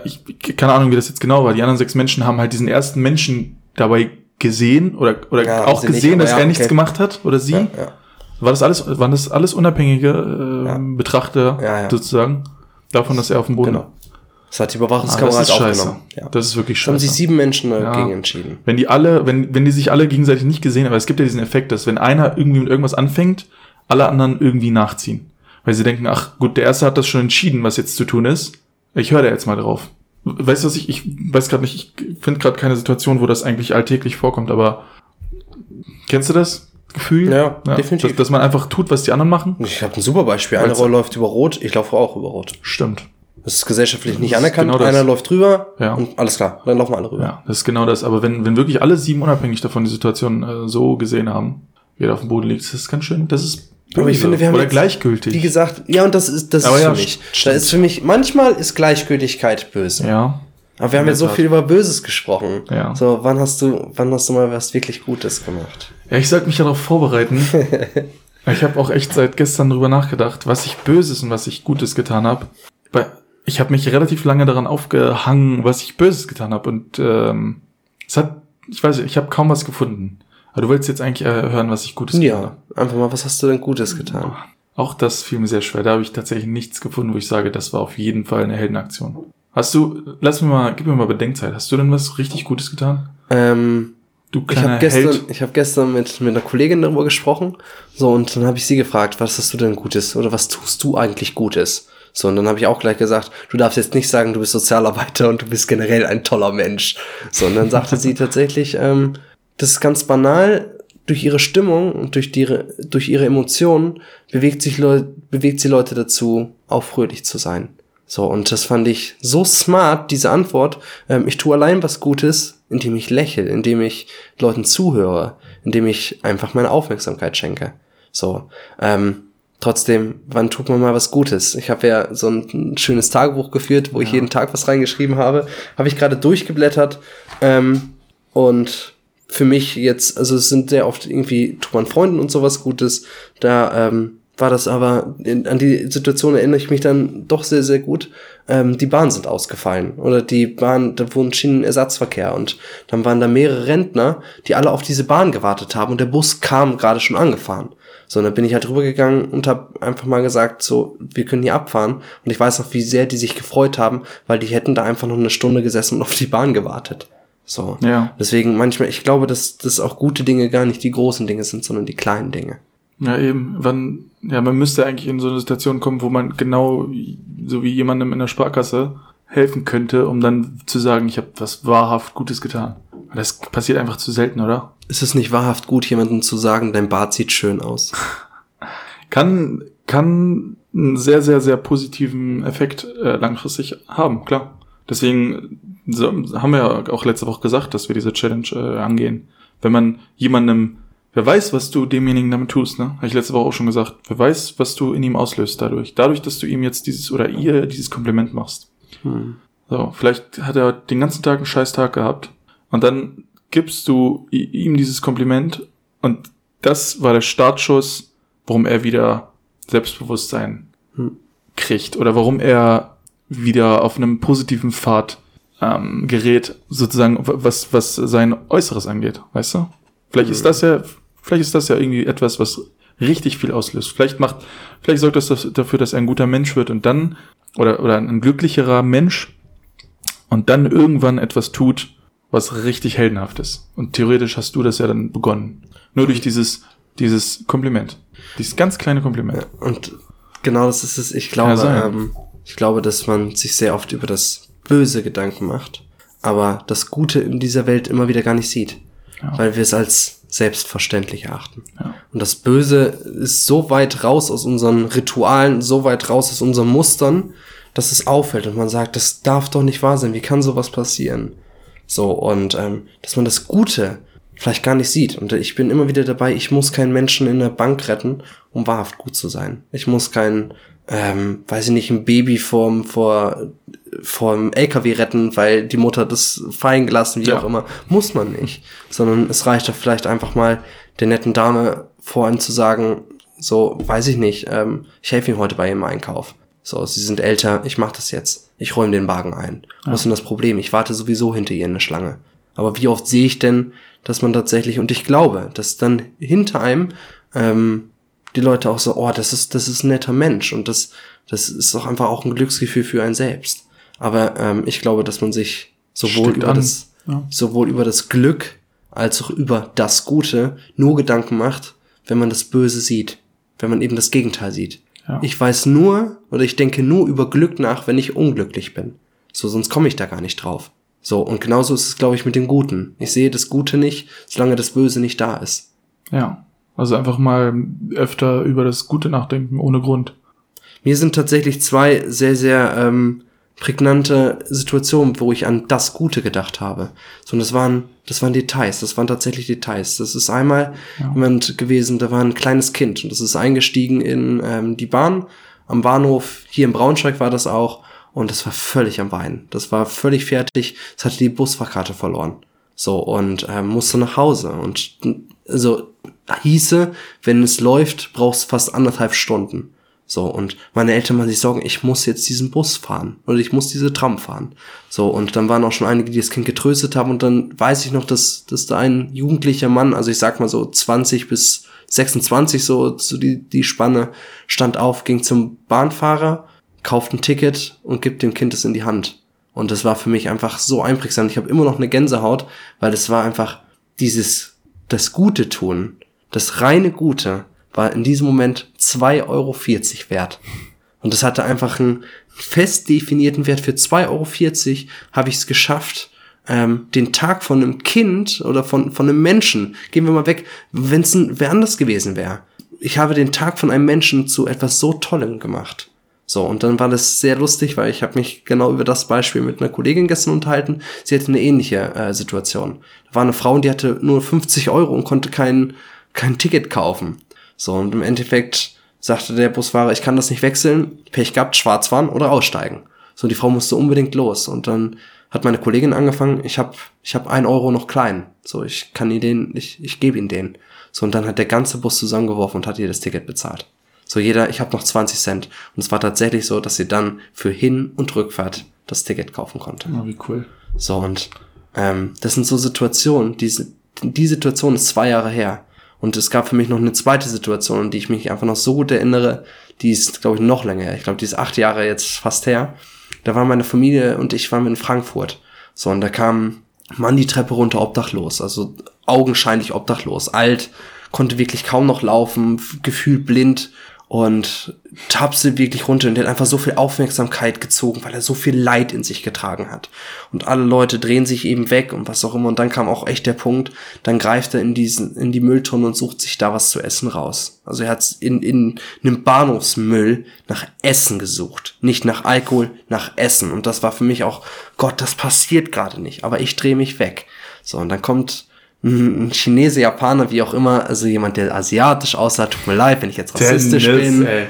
ich, keine Ahnung, wie das jetzt genau war, die anderen sechs Menschen haben halt diesen ersten Menschen dabei gesehen oder, oder Ja, auch nicht, gesehen, aber dass ja, er nichts okay. gemacht hat oder sie. Ja, ja. War das alles, waren das alles unabhängige äh, Ja. Betrachter Ja, ja. sozusagen davon, dass er auf dem Boden Genau. Das hat die Ah, Überwachungskamera das ist halt scheiße. aufgenommen. Ja. Das ist wirklich Da haben sich scheiße. sieben Menschen Ja. dagegen entschieden. Wenn die alle, wenn, wenn die sich alle gegenseitig nicht gesehen haben, aber es gibt ja diesen Effekt, dass wenn einer irgendwie mit irgendwas anfängt, alle anderen irgendwie nachziehen. Weil sie denken, ach gut, der erste hat das schon entschieden, was jetzt zu tun ist. Ich höre da jetzt mal drauf. Weißt du was ich, ich weiß gerade nicht, ich finde gerade keine Situation, wo das eigentlich alltäglich vorkommt, aber kennst du das Gefühl? Ja, definitiv. Dass, dass man einfach tut, was die anderen machen? Ich habe ein super Beispiel. Einer Meinst du? läuft über Rot, ich laufe auch über Rot. Stimmt. Das ist gesellschaftlich nicht Das anerkannt. genau. Einer läuft drüber Ja. und alles klar, dann laufen alle rüber. Ja, das ist genau das. Aber wenn, wenn wirklich alle sieben unabhängig davon die Situation äh, so gesehen haben, wie er auf dem Boden liegt, das ist ganz schön, das ist Aber ich finde, wir haben oder jetzt- gleichgültig. Wie gesagt, ja, und das ist, das Aber ist ja, für mich. Da ist für mich, manchmal ist Gleichgültigkeit böse. ja, Aber wir haben jetzt so viel über Böses gesprochen. Ja. So, wann hast du, wann hast du mal was wirklich Gutes gemacht? ja, ich sollte mich darauf vorbereiten. ich habe auch echt seit gestern drüber nachgedacht, was ich Böses und was ich Gutes getan habe. Ich habe mich relativ lange daran aufgehangen, was ich Böses getan habe. Und ähm, es hat, ich weiß nicht, ich habe kaum was gefunden. Aber du wolltest jetzt eigentlich äh, hören, was ich Gutes getan habe. Ja, einfach mal, was hast du denn Gutes getan? Auch das fiel mir sehr schwer. Da habe ich tatsächlich nichts gefunden, wo ich sage, das war auf jeden Fall eine Heldenaktion. Hast du, lass mir mal, gib mir mal Bedenkzeit. Hast du denn was richtig Gutes getan? Ähm, Du ich habe gestern, ich hab gestern mit, mit einer Kollegin darüber gesprochen. So, und dann habe ich sie gefragt, was hast du denn Gutes oder was tust du eigentlich Gutes? So, und dann habe ich auch gleich gesagt, du darfst jetzt nicht sagen, du bist Sozialarbeiter und du bist generell ein toller Mensch. So, und dann sagte sie tatsächlich, ähm, das ist ganz banal, durch ihre Stimmung und durch, die, durch ihre Emotionen bewegt, sich Leu bewegt sie Leute dazu, auch fröhlich zu sein. So, und das fand ich so smart, diese Antwort. Ähm, ich tue allein was Gutes, indem ich lächle, indem ich Leuten zuhöre, indem ich einfach meine Aufmerksamkeit schenke. So, ähm, trotzdem, wann tut man mal was Gutes? Ich habe ja so ein, schönes Tagebuch geführt, wo ich jeden Tag was reingeschrieben habe. Habe ich gerade durchgeblättert ähm, und für mich jetzt, also es sind sehr oft irgendwie, tut man Freunden und sowas Gutes, da ähm, war das aber, in, an die Situation erinnere ich mich dann doch sehr, sehr gut. Ähm, die Bahnen sind ausgefallen oder die Bahn, da wurden Schienenersatzverkehr und dann waren da mehrere Rentner, die alle auf diese Bahn gewartet haben und der Bus kam gerade schon angefahren. So, und dann bin ich halt rübergegangen und habe einfach mal gesagt, so, wir können hier abfahren. Und ich weiß noch, wie sehr die sich gefreut haben, weil die hätten da einfach noch eine Stunde gesessen und auf die Bahn gewartet. So. Ja. Deswegen manchmal, ich glaube, dass das auch gute Dinge gar nicht die großen Dinge sind, sondern die kleinen Dinge. Ja, eben. Wann, ja, man müsste eigentlich in so eine Situation kommen, wo man genau so wie jemandem in der Sparkasse helfen könnte, um dann zu sagen, ich habe was wahrhaft Gutes getan. Das passiert einfach zu selten, oder? Ist es nicht wahrhaft gut, jemandem zu sagen, dein Bart sieht schön aus? Kann, kann einen sehr, sehr, sehr positiven Effekt äh, langfristig haben, klar. Deswegen so, haben wir ja auch letzte Woche gesagt, dass wir diese Challenge äh, angehen. Wenn man jemandem, wer weiß, was du demjenigen damit tust, ne? Habe ich letzte Woche auch schon gesagt. Wer weiß, was du in ihm auslöst dadurch. Dadurch, dass du ihm jetzt dieses oder ihr dieses Kompliment machst. Hm. So, vielleicht hat er den ganzen Tag einen scheiß Tag gehabt und dann gibst du ihm dieses Kompliment und das war der Startschuss, warum er wieder Selbstbewusstsein Hm. kriegt oder warum er wieder auf einem positiven Pfad ähm, gerät, sozusagen, was, was sein Äußeres angeht, weißt du? Vielleicht ist Hm. das ja, vielleicht ist das ja irgendwie etwas, was richtig viel auslöst. Vielleicht macht, vielleicht sorgt das dafür, dass er ein guter Mensch wird und dann, oder, oder ein glücklicherer Mensch und dann irgendwann etwas tut, was richtig heldenhaft ist. Und theoretisch hast du das ja dann begonnen. Nur durch dieses, dieses Kompliment. Dieses ganz kleine Kompliment. Und genau das ist es. Ich glaube, ähm, ich glaube, dass man sich sehr oft über das Böse Gedanken macht, aber das Gute in dieser Welt immer wieder gar nicht sieht. Ja. Weil wir es als selbstverständlich erachten. Ja. Und das Böse ist so weit raus aus unseren Ritualen, so weit raus aus unseren Mustern, dass es auffällt und man sagt, das darf doch nicht wahr sein, wie kann sowas passieren? So, und ähm, dass man das Gute vielleicht gar nicht sieht. Und ich bin immer wieder dabei, ich muss keinen Menschen in der Bank retten, um wahrhaft gut zu sein. Ich muss keinen, ähm, weiß ich nicht, ein Baby vorm, vor, vorm LKW retten, weil die Mutter das fallen gelassen, wie ja. auch immer. Muss man nicht. Sondern es reicht doch vielleicht einfach mal der netten Dame vor einem zu sagen, so, weiß ich nicht, ähm, ich helfe ihm heute bei ihrem Einkauf. So, sie sind älter, ich mach das jetzt. Ich räume den Wagen ein. Ja. Was ist denn das Problem? Ich warte sowieso hinter ihr in der Schlange. Aber wie oft sehe ich denn, dass man tatsächlich, und ich glaube, dass dann hinter einem ähm, die Leute auch so, oh, das ist, das ist ein netter Mensch und das, das ist auch einfach auch ein Glücksgefühl für einen selbst. Aber ähm, ich glaube, dass man sich sowohl Stück über an. das, ja. sowohl über das Glück als auch über das Gute nur Gedanken macht, wenn man das Böse sieht, wenn man eben das Gegenteil sieht. Ja. Ich weiß nur oder ich denke nur über Glück nach, wenn ich unglücklich bin. So, sonst komme ich da gar nicht drauf. So, und genauso ist es, glaube ich, mit dem Guten. Ich sehe das Gute nicht, solange das Böse nicht da ist. Ja. Also einfach mal öfter über das Gute nachdenken, ohne Grund. Mir sind tatsächlich zwei sehr, sehr ähm, prägnante Situationen, wo ich an das Gute gedacht habe. So, und das waren, das waren Details, das waren tatsächlich Details. Das ist einmal ja. jemand gewesen, da war ein kleines Kind und das ist eingestiegen in ähm, die Bahn am Bahnhof, hier in Braunschweig war das auch, und das war völlig am Weinen. Das war völlig fertig, es hatte die Busfahrkarte verloren. So, und ähm, musste nach Hause. Und also hieße, wenn es läuft, brauchst fast anderthalb Stunden. So, und meine Eltern machen sich Sorgen, ich muss jetzt diesen Bus fahren oder ich muss diese Tram fahren. So, und dann waren auch schon einige, die das Kind getröstet haben und dann weiß ich noch, dass, dass da ein jugendlicher Mann, also ich sag mal so 20 bis 26, so, so die, die Spanne, stand auf, ging zum Bahnfahrer, kauft ein Ticket und gibt dem Kind es in die Hand. Und das war für mich einfach so einprägsam. Ich habe immer noch eine Gänsehaut, weil es war einfach dieses, das Gute tun, das reine Gute, war in diesem Moment 2,40 Euro wert. Und das hatte einfach einen fest definierten Wert. Für 2,40 Euro habe ich es geschafft, ähm, den Tag von einem Kind oder von, von einem Menschen, gehen wir mal weg, wenn es wer anders gewesen wäre. Ich habe den Tag von einem Menschen zu etwas so Tollem gemacht. So, und dann war das sehr lustig, weil ich habe mich genau über das Beispiel mit einer Kollegin gestern unterhalten. Sie hatte eine ähnliche äh, Situation. Da war eine Frau, die hatte nur 50 Euro und konnte kein, kein Ticket kaufen. So, und im Endeffekt sagte der Busfahrer, ich kann das nicht wechseln, Pech gehabt, schwarz fahren oder aussteigen. So, die Frau musste unbedingt los. Und dann hat meine Kollegin angefangen, ich habe ich hab ein Euro noch klein. So, ich kann ihr den, ich, ich gebe ihn den. So, und dann hat der ganze Bus zusammengeworfen und hat ihr das Ticket bezahlt. So, jeder, ich habe noch 20 Cent. Und es war tatsächlich so, dass sie dann für Hin- und Rückfahrt das Ticket kaufen konnte. Oh, wie cool. So, und ähm, das sind so Situationen, diese, die Situation ist zwei Jahre her. Und es gab für mich noch eine zweite Situation, an die ich mich einfach noch so gut erinnere. Die ist, glaube ich, noch länger her. Ich glaube, die ist acht Jahre jetzt fast her. Da war meine Familie und ich waren in Frankfurt. So, und da kam Mann die Treppe runter obdachlos. Also augenscheinlich obdachlos. Alt, konnte wirklich kaum noch laufen, gefühlt blind und tapste wirklich runter und der hat einfach so viel Aufmerksamkeit gezogen, weil er so viel Leid in sich getragen hat. Und alle Leute drehen sich eben weg und was auch immer. Und dann kam auch echt der Punkt, dann greift er in diesen, in die Mülltonne und sucht sich da was zu essen raus. Also er hat in, in einem Bahnhofsmüll nach Essen gesucht. Nicht nach Alkohol, nach Essen. Und das war für mich auch, Gott, das passiert gerade nicht. Aber ich drehe mich weg. So, und dann kommt ein Chinese, Japaner, wie auch immer, also jemand, der asiatisch aussah, tut mir leid, wenn ich jetzt rassistisch Dennis, bin, ey.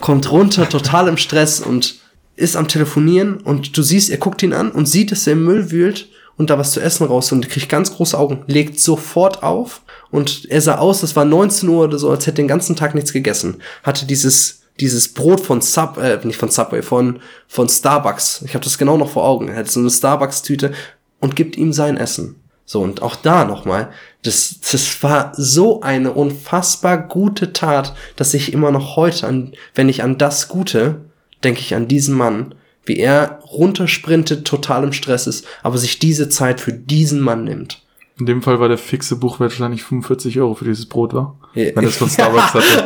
kommt runter, total im Stress und ist am Telefonieren und du siehst, er guckt ihn an und sieht, dass er im Müll wühlt und da was zu essen raus und kriegt ganz große Augen, legt sofort auf und er sah aus, es war 19 Uhr oder so, als hätte den ganzen Tag nichts gegessen. Hatte dieses dieses Brot von Sub, äh, nicht von Subway, von, von Starbucks. Ich habe das genau noch vor Augen. Er hat so eine Starbucks-Tüte und gibt ihm sein Essen. So, und auch da nochmal, das, das war so eine unfassbar gute Tat, dass ich immer noch heute an, wenn ich an das Gute, denke ich an diesen Mann, wie er runtersprintet, total im Stress ist, aber sich diese Zeit für diesen Mann nimmt. In dem Fall war der fixe Buchwert wahrscheinlich 45 Euro für dieses Brot, war? Wenn es von Starbucks hatte.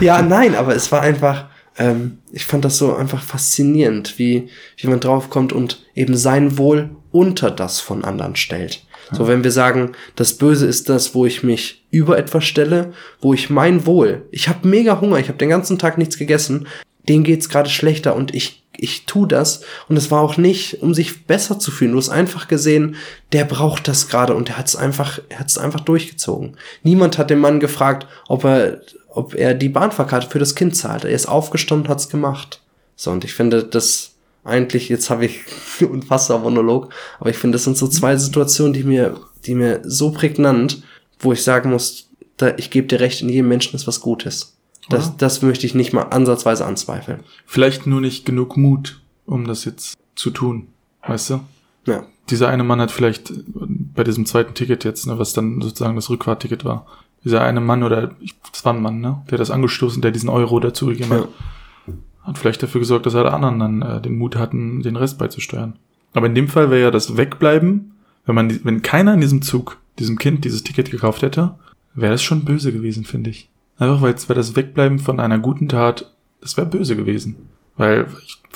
ja, nein, aber es war einfach, ähm, ich fand das so einfach faszinierend, wie, wie man draufkommt und eben sein Wohl unter das von anderen stellt. So, wenn wir sagen, das Böse ist das, wo ich mich über etwas stelle, wo ich mein Wohl, ich habe mega Hunger, ich habe den ganzen Tag nichts gegessen, dem geht's gerade schlechter und ich ich tu das und es war auch nicht, um sich besser zu fühlen. Du hast einfach gesehen, der braucht das gerade und er hat es einfach, hat es einfach durchgezogen. Niemand hat den Mann gefragt, ob er, ob er die Bahnfahrkarte für das Kind zahlt. Er ist aufgestanden, hat's gemacht. So und ich finde das eigentlich, jetzt habe ich unfassbar Monolog, aber ich finde, das sind so zwei Situationen, die mir, die mir so prägnant, wo ich sagen muss, da, ich gebe dir recht, in jedem Menschen ist was Gutes. Das, ja. das möchte ich nicht mal ansatzweise anzweifeln. Vielleicht nur nicht genug Mut, um das jetzt zu tun. Weißt du? Ja. Dieser eine Mann hat vielleicht bei diesem zweiten Ticket jetzt, ne, was dann sozusagen das Rückfahrticket war, dieser eine Mann oder das war ein Mann, ne, der das angestoßen, der diesen Euro dazugegeben ja. hat, hat vielleicht dafür gesorgt, dass alle anderen dann äh, den Mut hatten, den Rest beizusteuern. Aber in dem Fall wäre ja das Wegbleiben, wenn man, wenn keiner in diesem Zug diesem Kind dieses Ticket gekauft hätte, wäre das schon böse gewesen, finde ich. Einfach weil es wäre das Wegbleiben von einer guten Tat, das wäre böse gewesen. Weil,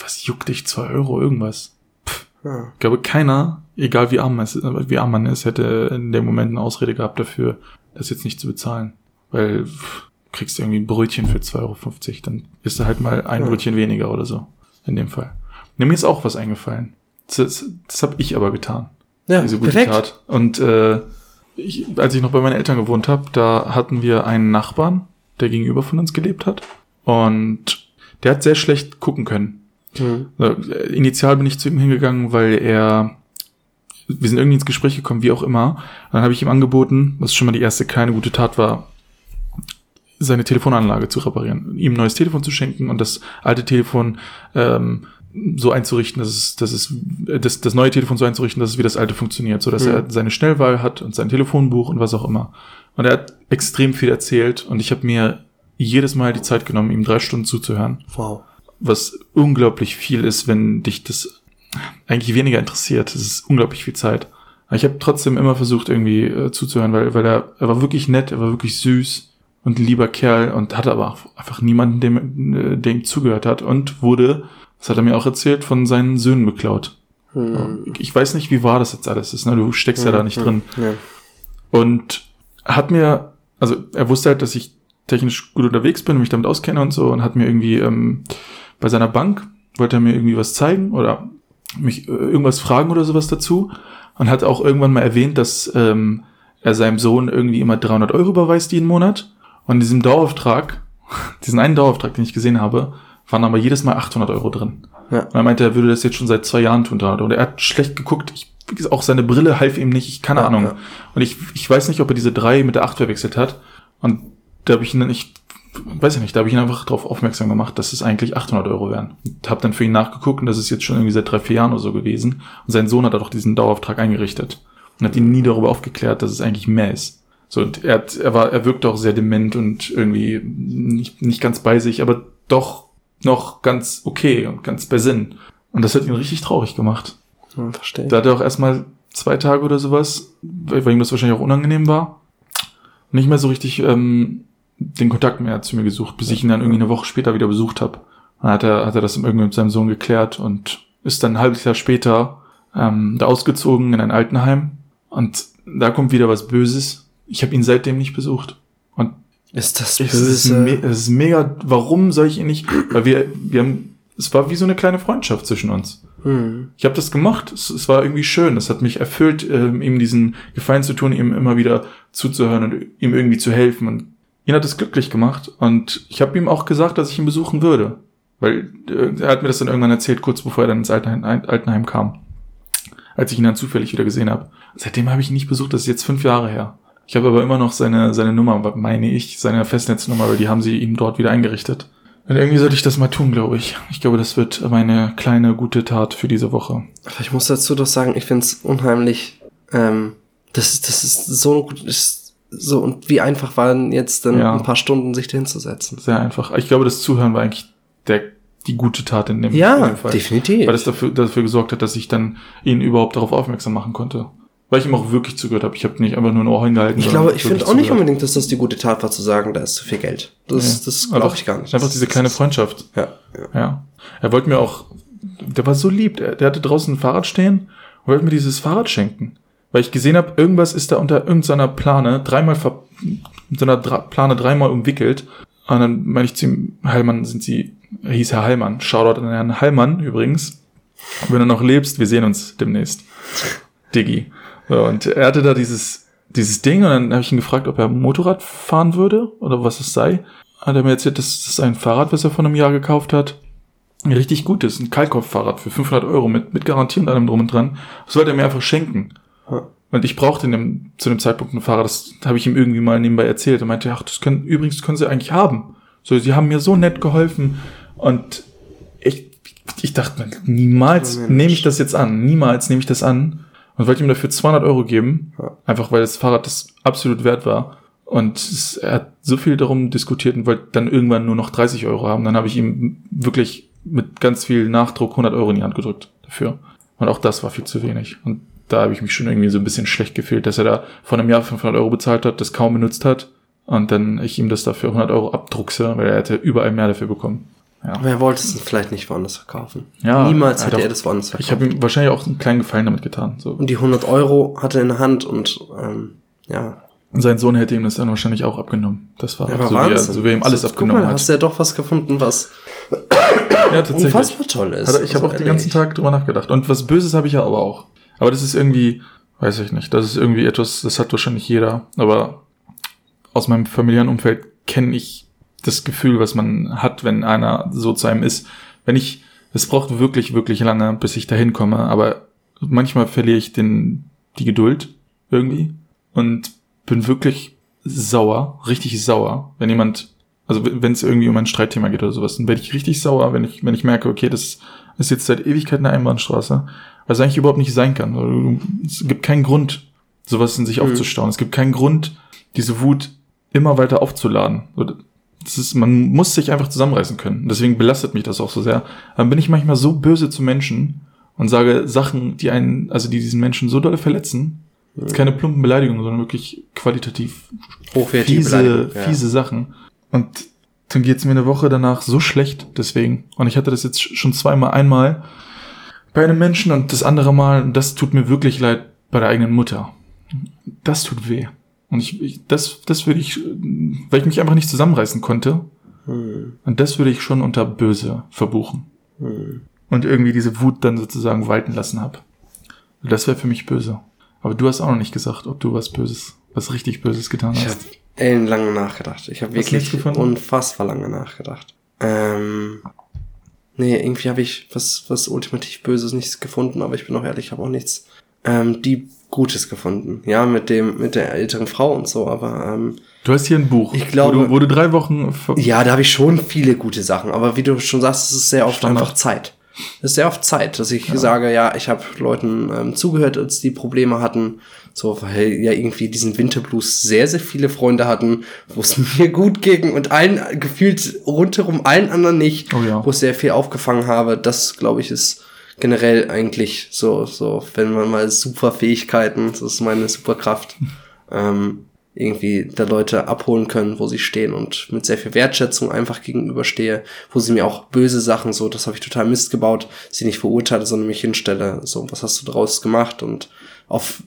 was juckt dich, zwei Euro irgendwas? Pff, ja. Ich glaube, keiner, egal wie arm, man ist, wie arm man ist, hätte in dem Moment eine Ausrede gehabt dafür, das jetzt nicht zu bezahlen. Weil, pff, kriegst du irgendwie ein Brötchen für 2,50 Euro, dann ist da halt mal ein ja. Brötchen weniger oder so. In dem Fall. Ja, mir ist auch was eingefallen. Das, das, das habe ich aber getan. Ja, diese gute perfekt. Tat. Und äh, ich, als ich noch bei meinen Eltern gewohnt habe, da hatten wir einen Nachbarn, der gegenüber von uns gelebt hat. Und der hat sehr schlecht gucken können. Mhm. Initial bin ich zu ihm hingegangen, weil er, wir sind irgendwie ins Gespräch gekommen, wie auch immer. Dann habe ich ihm angeboten, was schon mal die erste kleine gute Tat war, seine Telefonanlage zu reparieren, ihm ein neues Telefon zu schenken und das alte Telefon ähm, so einzurichten, dass es, dass es, das, das neue Telefon so einzurichten, dass es wie das alte funktioniert, so dass mhm. er seine Schnellwahl hat und sein Telefonbuch und was auch immer. Und er hat extrem viel erzählt und ich habe mir jedes Mal die Zeit genommen, ihm drei Stunden zuzuhören. Wow. Was unglaublich viel ist, wenn dich das eigentlich weniger interessiert. Das ist unglaublich viel Zeit. Ich habe trotzdem immer versucht, irgendwie äh, zuzuhören, weil, weil er, er war wirklich nett, er war wirklich süß und lieber Kerl und hatte aber einfach niemanden, dem, äh, dem zugehört hat und wurde das hat er mir auch erzählt, von seinen Söhnen beklaut. Hm. Ich weiß nicht, wie wahr das jetzt alles ist. Ne? Du steckst hm. ja da nicht hm. drin. Ja. Und hat mir, also er wusste halt, dass ich technisch gut unterwegs bin und mich damit auskenne und so und hat mir irgendwie ähm, bei seiner Bank wollte er mir irgendwie was zeigen oder mich äh, irgendwas fragen oder sowas dazu und hat auch irgendwann mal erwähnt, dass ähm, er seinem Sohn irgendwie immer 300 Euro überweist jeden Monat und in diesem Dauerauftrag, diesen einen Dauerauftrag, den ich gesehen habe, waren aber jedes Mal 800 Euro drin. Ja. Und er meinte, er würde das jetzt schon seit zwei Jahren tun. Und er hat schlecht geguckt. Ich, auch seine Brille half ihm nicht. Ich keine ja, Ahnung. Ja. Und ich, ich weiß nicht, ob er diese drei mit der acht verwechselt hat. Und da habe ich ihn dann nicht, weiß ich nicht, da habe ich ihn einfach darauf aufmerksam gemacht, dass es eigentlich 800 Euro wären. Und habe dann für ihn nachgeguckt und das ist jetzt schon irgendwie seit drei, vier Jahren oder so gewesen. Und sein Sohn hat auch diesen Dauerauftrag eingerichtet und hat ihn nie darüber aufgeklärt, dass es eigentlich mehr ist. So, und er, hat, er war, er wirkte auch sehr dement und irgendwie nicht, nicht ganz bei sich, aber doch noch ganz okay und ganz bei Sinn. Und das hat ihn richtig traurig gemacht. Ja, verstehe. Da hat er auch erstmal zwei Tage oder sowas, weil ihm das wahrscheinlich auch unangenehm war, nicht mehr so richtig ähm, den Kontakt mehr zu mir gesucht, bis ich ihn dann irgendwie eine Woche später wieder besucht habe. Dann hat er, hat er das irgendwie mit seinem Sohn geklärt und ist dann ein halbes Jahr später ähm, da ausgezogen in ein Altenheim. Und da kommt wieder was Böses. Ich habe ihn seitdem nicht besucht. Und ist das böse? Es ist, es ist mega. Warum soll ich ihn nicht? Weil wir, wir haben, es war wie so eine kleine Freundschaft zwischen uns. Hm. Ich habe das gemacht. Es, es, war irgendwie schön. Es hat mich erfüllt, ähm, ihm diesen Gefallen zu tun, ihm immer wieder zuzuhören und ihm irgendwie zu helfen. Und ihn hat es glücklich gemacht. Und ich habe ihm auch gesagt, dass ich ihn besuchen würde. Weil äh, er hat mir das dann irgendwann erzählt, kurz bevor er dann ins Altenheim, Altenheim kam. Als ich ihn dann zufällig wieder gesehen habe. Seitdem habe ich ihn nicht besucht. Das ist jetzt fünf Jahre her. Ich habe aber immer noch seine, seine Nummer, meine ich, seine Festnetznummer, weil die haben sie ihm dort wieder eingerichtet. Und irgendwie sollte ich das mal tun, glaube ich. Ich glaube, das wird meine kleine gute Tat für diese Woche. Ich muss dazu doch sagen, ich finde es unheimlich ähm, Das ist, das ist so gut, ist so, und wie einfach waren jetzt dann Ja. ein paar Stunden, sich hinzusetzen. Sehr einfach. Ich glaube, das Zuhören war eigentlich der, die gute Tat in dem, in Ja, dem Fall. definitiv. Weil das dafür, dafür gesorgt hat, dass ich dann ihn überhaupt darauf aufmerksam machen konnte. Weil ich ihm auch wirklich zugehört habe. Ich habe nicht einfach nur ein Ohr hingehalten. Ich glaube, ich finde auch nicht zugehört. unbedingt, dass das die gute Tat war, zu sagen, da ist zu viel Geld. Das, Nee. das glaube ich gar nicht. Einfach diese kleine Freundschaft. Ja, ja. Ja. Er wollte mir auch, der war so lieb, der, der hatte draußen ein Fahrrad stehen und wollte mir dieses Fahrrad schenken. Weil ich gesehen habe, irgendwas ist da unter irgendeiner Plane dreimal ver, mit so einer Dra Plane dreimal umwickelt. Und dann meine ich zu ihm, Heilmann sind sie, er hieß Herr Heilmann. Shoutout an Herrn Heilmann übrigens. Wenn du noch lebst, wir sehen uns demnächst. Diggi. So, und er hatte da dieses, dieses Ding und dann habe ich ihn gefragt, ob er Motorrad fahren würde oder was es sei. Hat er mir erzählt, das ist ein Fahrrad, was er vor einem Jahr gekauft hat. Ein richtig gutes, ein Kalkopf-Fahrrad für 500 Euro mit, mit Garantie und allem drum und dran. Das wollte er mir einfach schenken. Ja. Und ich brauchte in dem, zu dem Zeitpunkt ein Fahrrad, das habe ich ihm irgendwie mal nebenbei erzählt. Er meinte, ach, das können, übrigens das können sie eigentlich haben. So, sie haben mir so nett geholfen. Und ich, ich dachte mir, niemals nehme ich das jetzt an. Niemals nehme ich das an. Und wollte ihm dafür 200 Euro geben. Einfach weil das Fahrrad das absolut wert war. Und es, er hat so viel darum diskutiert und wollte dann irgendwann nur noch 30 Euro haben. Dann habe ich ihm wirklich mit ganz viel Nachdruck 100 Euro in die Hand gedrückt dafür. Und auch das war viel zu wenig. Und da habe ich mich schon irgendwie so ein bisschen schlecht gefühlt, dass er da vor einem Jahr 500 Euro bezahlt hat, das kaum benutzt hat. Und dann ich ihm das dafür 100 Euro abdruckse, weil er hätte überall mehr dafür bekommen. Ja. Aber er wollte es vielleicht nicht woanders verkaufen. Ja, Niemals hätte er das woanders verkauft. Ich habe ihm wahrscheinlich auch einen kleinen Gefallen damit getan. So. und die 100 Euro hatte er in der Hand und ähm, ja, Und sein Sohn hätte ihm das dann wahrscheinlich auch abgenommen. Das war aber so, wie er, so wie er ihm alles So, abgenommen guck mal, hat. hast du ja doch was gefunden, was Ja, tatsächlich. unfassbar toll ist. Hat Ich habe Also auch den ganzen. Tag drüber nachgedacht. Und was Böses habe ich ja aber auch. Aber das ist irgendwie, weiß ich nicht, das ist irgendwie etwas, das hat wahrscheinlich jeder. Aber aus meinem familiären Umfeld kenne ich das Gefühl, was man hat, wenn einer so zu einem ist. Wenn ich, es braucht wirklich, wirklich lange, bis ich dahin komme. Aber manchmal verliere ich den, die Geduld irgendwie und bin wirklich sauer, richtig sauer, wenn jemand, also wenn es irgendwie um ein Streitthema geht oder sowas, dann werde ich richtig sauer, wenn ich, wenn ich merke, okay, das ist jetzt seit Ewigkeit eine Einbahnstraße, was eigentlich überhaupt nicht sein kann. Es gibt keinen Grund, sowas in sich Mhm. aufzustauen. Es gibt keinen Grund, diese Wut immer weiter aufzuladen. Ist, man muss sich einfach zusammenreißen können. Deswegen belastet mich das auch so sehr. Dann bin ich manchmal so böse zu Menschen und sage Sachen, die einen, also die diesen Menschen so doll verletzen. Das ist keine plumpen Beleidigungen, sondern wirklich qualitativ Hochwertige fiese, ja. fiese Sachen. Und dann geht's mir eine Woche danach so schlecht deswegen. Und ich hatte das jetzt schon zweimal. Einmal bei einem Menschen und das andere Mal, und das tut mir wirklich leid, bei der eigenen Mutter. Das tut weh. Und ich, ich das, das würde ich, weil ich mich einfach nicht zusammenreißen konnte. Hm, Und das würde ich schon unter böse verbuchen. hm. Und irgendwie diese Wut dann sozusagen walten lassen habe. Das wäre für mich böse. Aber du hast auch noch nicht gesagt, ob du was Böses, was richtig Böses getan Ich habe hast. ellenlange nachgedacht. Ich habe Hast du nichts wirklich gefunden? unfassbar lange nachgedacht. Ähm, nee, irgendwie habe ich was, was ultimativ Böses nichts gefunden, aber ich bin auch ehrlich, ich habe auch nichts ähm, die Gutes gefunden. Ja, mit dem, mit der älteren Frau und so, aber ähm, Du hast hier ein Buch, Ich glaube- wo, du, wo du drei Wochen ja, da habe ich schon viele gute Sachen, aber wie du schon sagst, es ist sehr oft Standard. einfach Zeit. Es ist sehr oft Zeit, dass ich sage, ja, ich habe Leuten ähm, zugehört, als die Probleme hatten, so weil ja irgendwie diesen Winterblues sehr, sehr viele Freunde hatten, wo es mir gut ging und allen gefühlt rundherum allen anderen nicht, Oh ja. wo ich sehr viel aufgefangen habe. Das, glaube ich, ist generell eigentlich so, so, wenn man mal super Fähigkeiten, das ist meine Superkraft, ähm, irgendwie da Leute abholen können, wo sie stehen und mit sehr viel Wertschätzung einfach gegenüberstehe, wo sie mir auch böse Sachen, so, das habe ich total Mist gebaut, sie nicht verurteile, sondern mich hinstelle, so, was hast du draus gemacht? Und auf,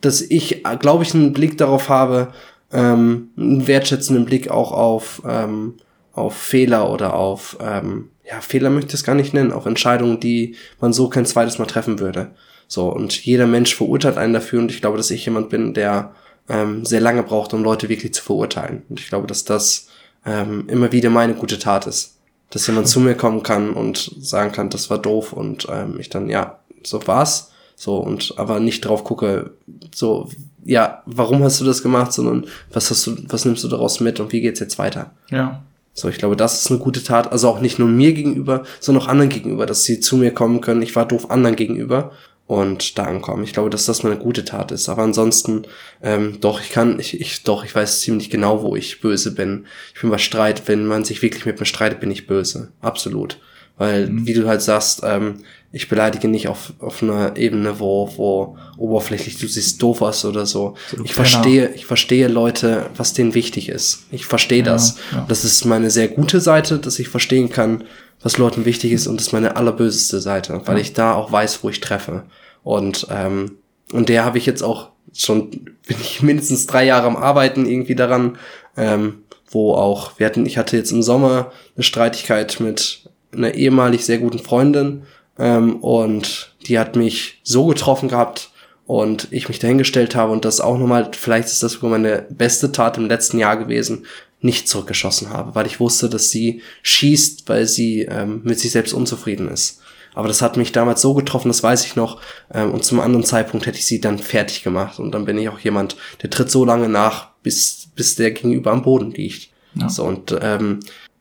dass ich, glaube ich, einen Blick darauf habe, ähm, einen wertschätzenden Blick auch auf, ähm, auf Fehler oder auf, ähm, ja, Fehler möchte ich es gar nicht nennen, auf Entscheidungen, die man so kein zweites Mal treffen würde. So, und jeder Mensch verurteilt einen dafür und ich glaube, dass ich jemand bin, der ähm, sehr lange braucht, um Leute wirklich zu verurteilen. Und ich glaube, dass das ähm, immer wieder meine gute Tat ist. Dass jemand zu mir kommen kann und sagen kann, das war doof und ähm, ich dann, ja, so war's. So, und aber nicht drauf gucke, so, ja, warum hast du das gemacht, sondern was hast du, was nimmst du daraus mit und wie geht's jetzt weiter? Ja. So, ich glaube, das ist eine gute Tat. Also auch nicht nur mir gegenüber, sondern auch anderen gegenüber, dass sie zu mir kommen können. Ich war doof anderen gegenüber. und da ankommen. Ich glaube, dass das mal eine gute Tat ist. Aber ansonsten, ähm, doch, ich kann, ich, ich, doch, ich weiß ziemlich genau, wo ich böse bin. Ich bin bei Streit, wenn man sich wirklich mit mir streitet, bin ich böse. Absolut. Weil, mhm. wie du halt sagst, ähm, ich beleidige nicht auf, auf einer Ebene, wo, wo oberflächlich du siehst doof aus oder so. so ich verstehe, ich verstehe Leute, was denen wichtig ist. Ich verstehe das. Ja, ja. Das ist meine sehr gute Seite, dass ich verstehen kann, was Leuten wichtig ist und das ist meine allerböseste Seite, weil ja. ich da auch weiß, wo ich treffe. Und, ähm, und der habe ich jetzt auch schon, bin ich mindestens drei Jahre am Arbeiten irgendwie daran, ähm, wo auch, wir hatten, ich hatte jetzt im Sommer eine Streitigkeit mit einer ehemalig sehr guten Freundin ähm, und die hat mich so getroffen gehabt und ich mich dahingestellt habe und das auch nochmal, vielleicht ist das sogar meine beste Tat im letzten Jahr gewesen, nicht zurückgeschossen habe, weil ich wusste, dass sie schießt, weil sie ähm, mit sich selbst unzufrieden ist. Aber das hat mich damals so getroffen, das weiß ich noch. Ähm, und zum anderen Zeitpunkt hätte ich sie dann fertig gemacht. Und dann bin ich auch jemand, der tritt so lange nach, bis, bis der Gegenüber am Boden liegt. Ja. So, und ähm,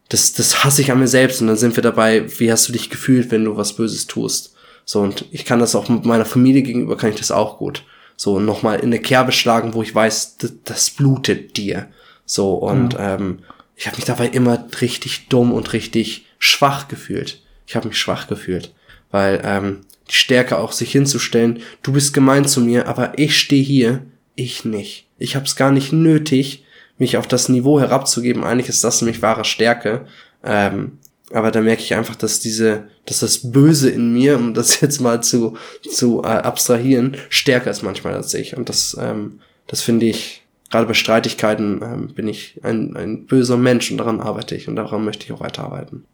das, das hasse ich an mir selbst. Und dann sind wir dabei, wie hast du dich gefühlt, wenn du was Böses tust? So, und ich kann das auch mit meiner Familie gegenüber, kann ich das auch gut. So, nochmal in eine Kerbe schlagen, wo ich weiß, das, das blutet dir. So, und ja. ähm, ich habe mich dabei immer richtig dumm und richtig schwach gefühlt. Ich habe mich schwach gefühlt, weil ähm, die Stärke auch sich hinzustellen, du bist gemein zu mir, aber ich stehe hier, ich nicht. Ich habe es gar nicht nötig, mich auf das Niveau herabzugeben. Eigentlich ist das nämlich wahre Stärke. Ähm, aber da merke ich einfach, dass diese, dass das Böse in mir, um das jetzt mal zu zu äh, abstrahieren, stärker ist manchmal als ich. Und das, ähm, das finde ich gerade bei Streitigkeiten ähm, bin ich ein, ein böser Mensch und daran arbeite ich und daran möchte ich auch weiterarbeiten.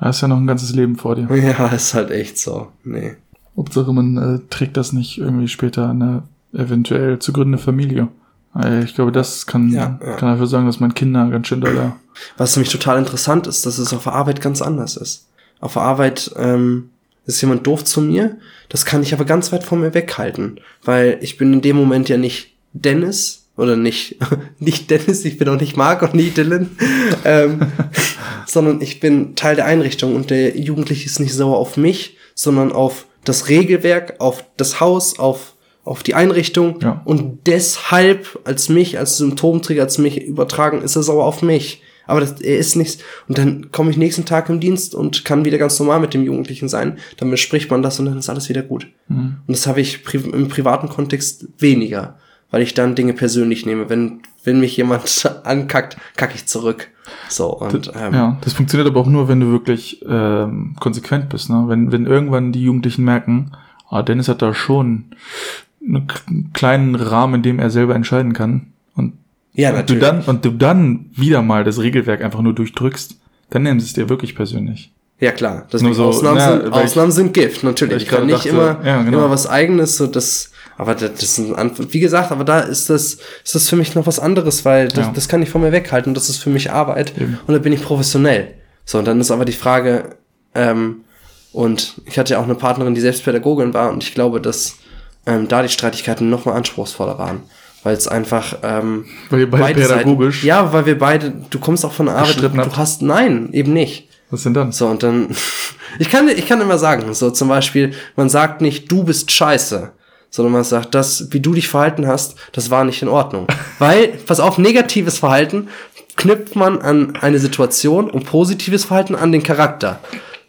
Da ist ja noch ein ganzes Leben vor dir. Ja, ist halt echt so. Nee. Hauptsache, man äh, trägt das nicht irgendwie später eine eventuell zu gründende Familie. Ich glaube, das kann, ja, ja. kann dafür sagen, dass man Kinder ganz schön doll. Was nämlich total interessant ist, dass es auf der Arbeit ganz anders ist. Auf der Arbeit ähm, ist jemand doof zu mir, das kann ich aber ganz weit von mir weghalten, weil ich bin in dem Moment ja nicht Dennis, oder nicht, nicht Dennis, ich bin auch nicht Mark und nicht Dylan, ähm, sondern ich bin Teil der Einrichtung und der Jugendliche ist nicht sauer auf mich, sondern auf das Regelwerk, auf das Haus, auf, auf die Einrichtung ja. und deshalb als mich, als Symptomträger, als mich übertragen, ist er sauer auf mich. Aber das, er ist nichts. Und dann komme ich nächsten Tag im Dienst und kann wieder ganz normal mit dem Jugendlichen sein. Dann bespricht man das und dann ist alles wieder gut. Mhm. Und das habe ich pri im privaten Kontext weniger weil ich dann Dinge persönlich nehme. Wenn, wenn mich jemand ankackt, kacke ich zurück. So, und, ähm, ja, das funktioniert aber auch nur, wenn du wirklich ähm, konsequent bist. Ne? Wenn, wenn irgendwann die Jugendlichen merken, ah, Dennis hat da schon einen kleinen Rahmen, in dem er selber entscheiden kann. Und, ja, und du dann und du dann wieder mal das Regelwerk einfach nur durchdrückst, dann nimmst es dir wirklich persönlich. Ja klar, das so, Ausnahmen, na, sind, Ausnahmen ich, sind Gift, natürlich. Ich kann nicht dachte, immer, ja, genau. immer was eigenes, so das aber das, das ist ein, wie gesagt, aber da ist das, ist das für mich noch was anderes, weil das, ja. das kann ich von mir weghalten. Das ist für mich Arbeit. Eben. Und da bin ich professionell. So, und dann ist aber die Frage, ähm, und ich hatte ja auch eine Partnerin, die selbst Pädagogin war, und ich glaube, dass ähm, da die Streitigkeiten noch mal anspruchsvoller waren. Weil es einfach, ähm, weil ihr beide, beide pädagogisch. Seiten, ja, weil wir beide, du kommst auch von der Arbeit, du, du hast, nein, eben nicht. Was denn dann? So, und dann, ich kann, ich kann immer sagen, so zum Beispiel, man sagt nicht, du bist scheiße, sondern man sagt, das, wie du dich verhalten hast, das war nicht in Ordnung. Weil, pass auf, negatives Verhalten knüpft man an eine Situation und positives Verhalten an den Charakter.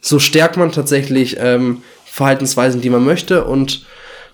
So stärkt man tatsächlich ähm, Verhaltensweisen, die man möchte und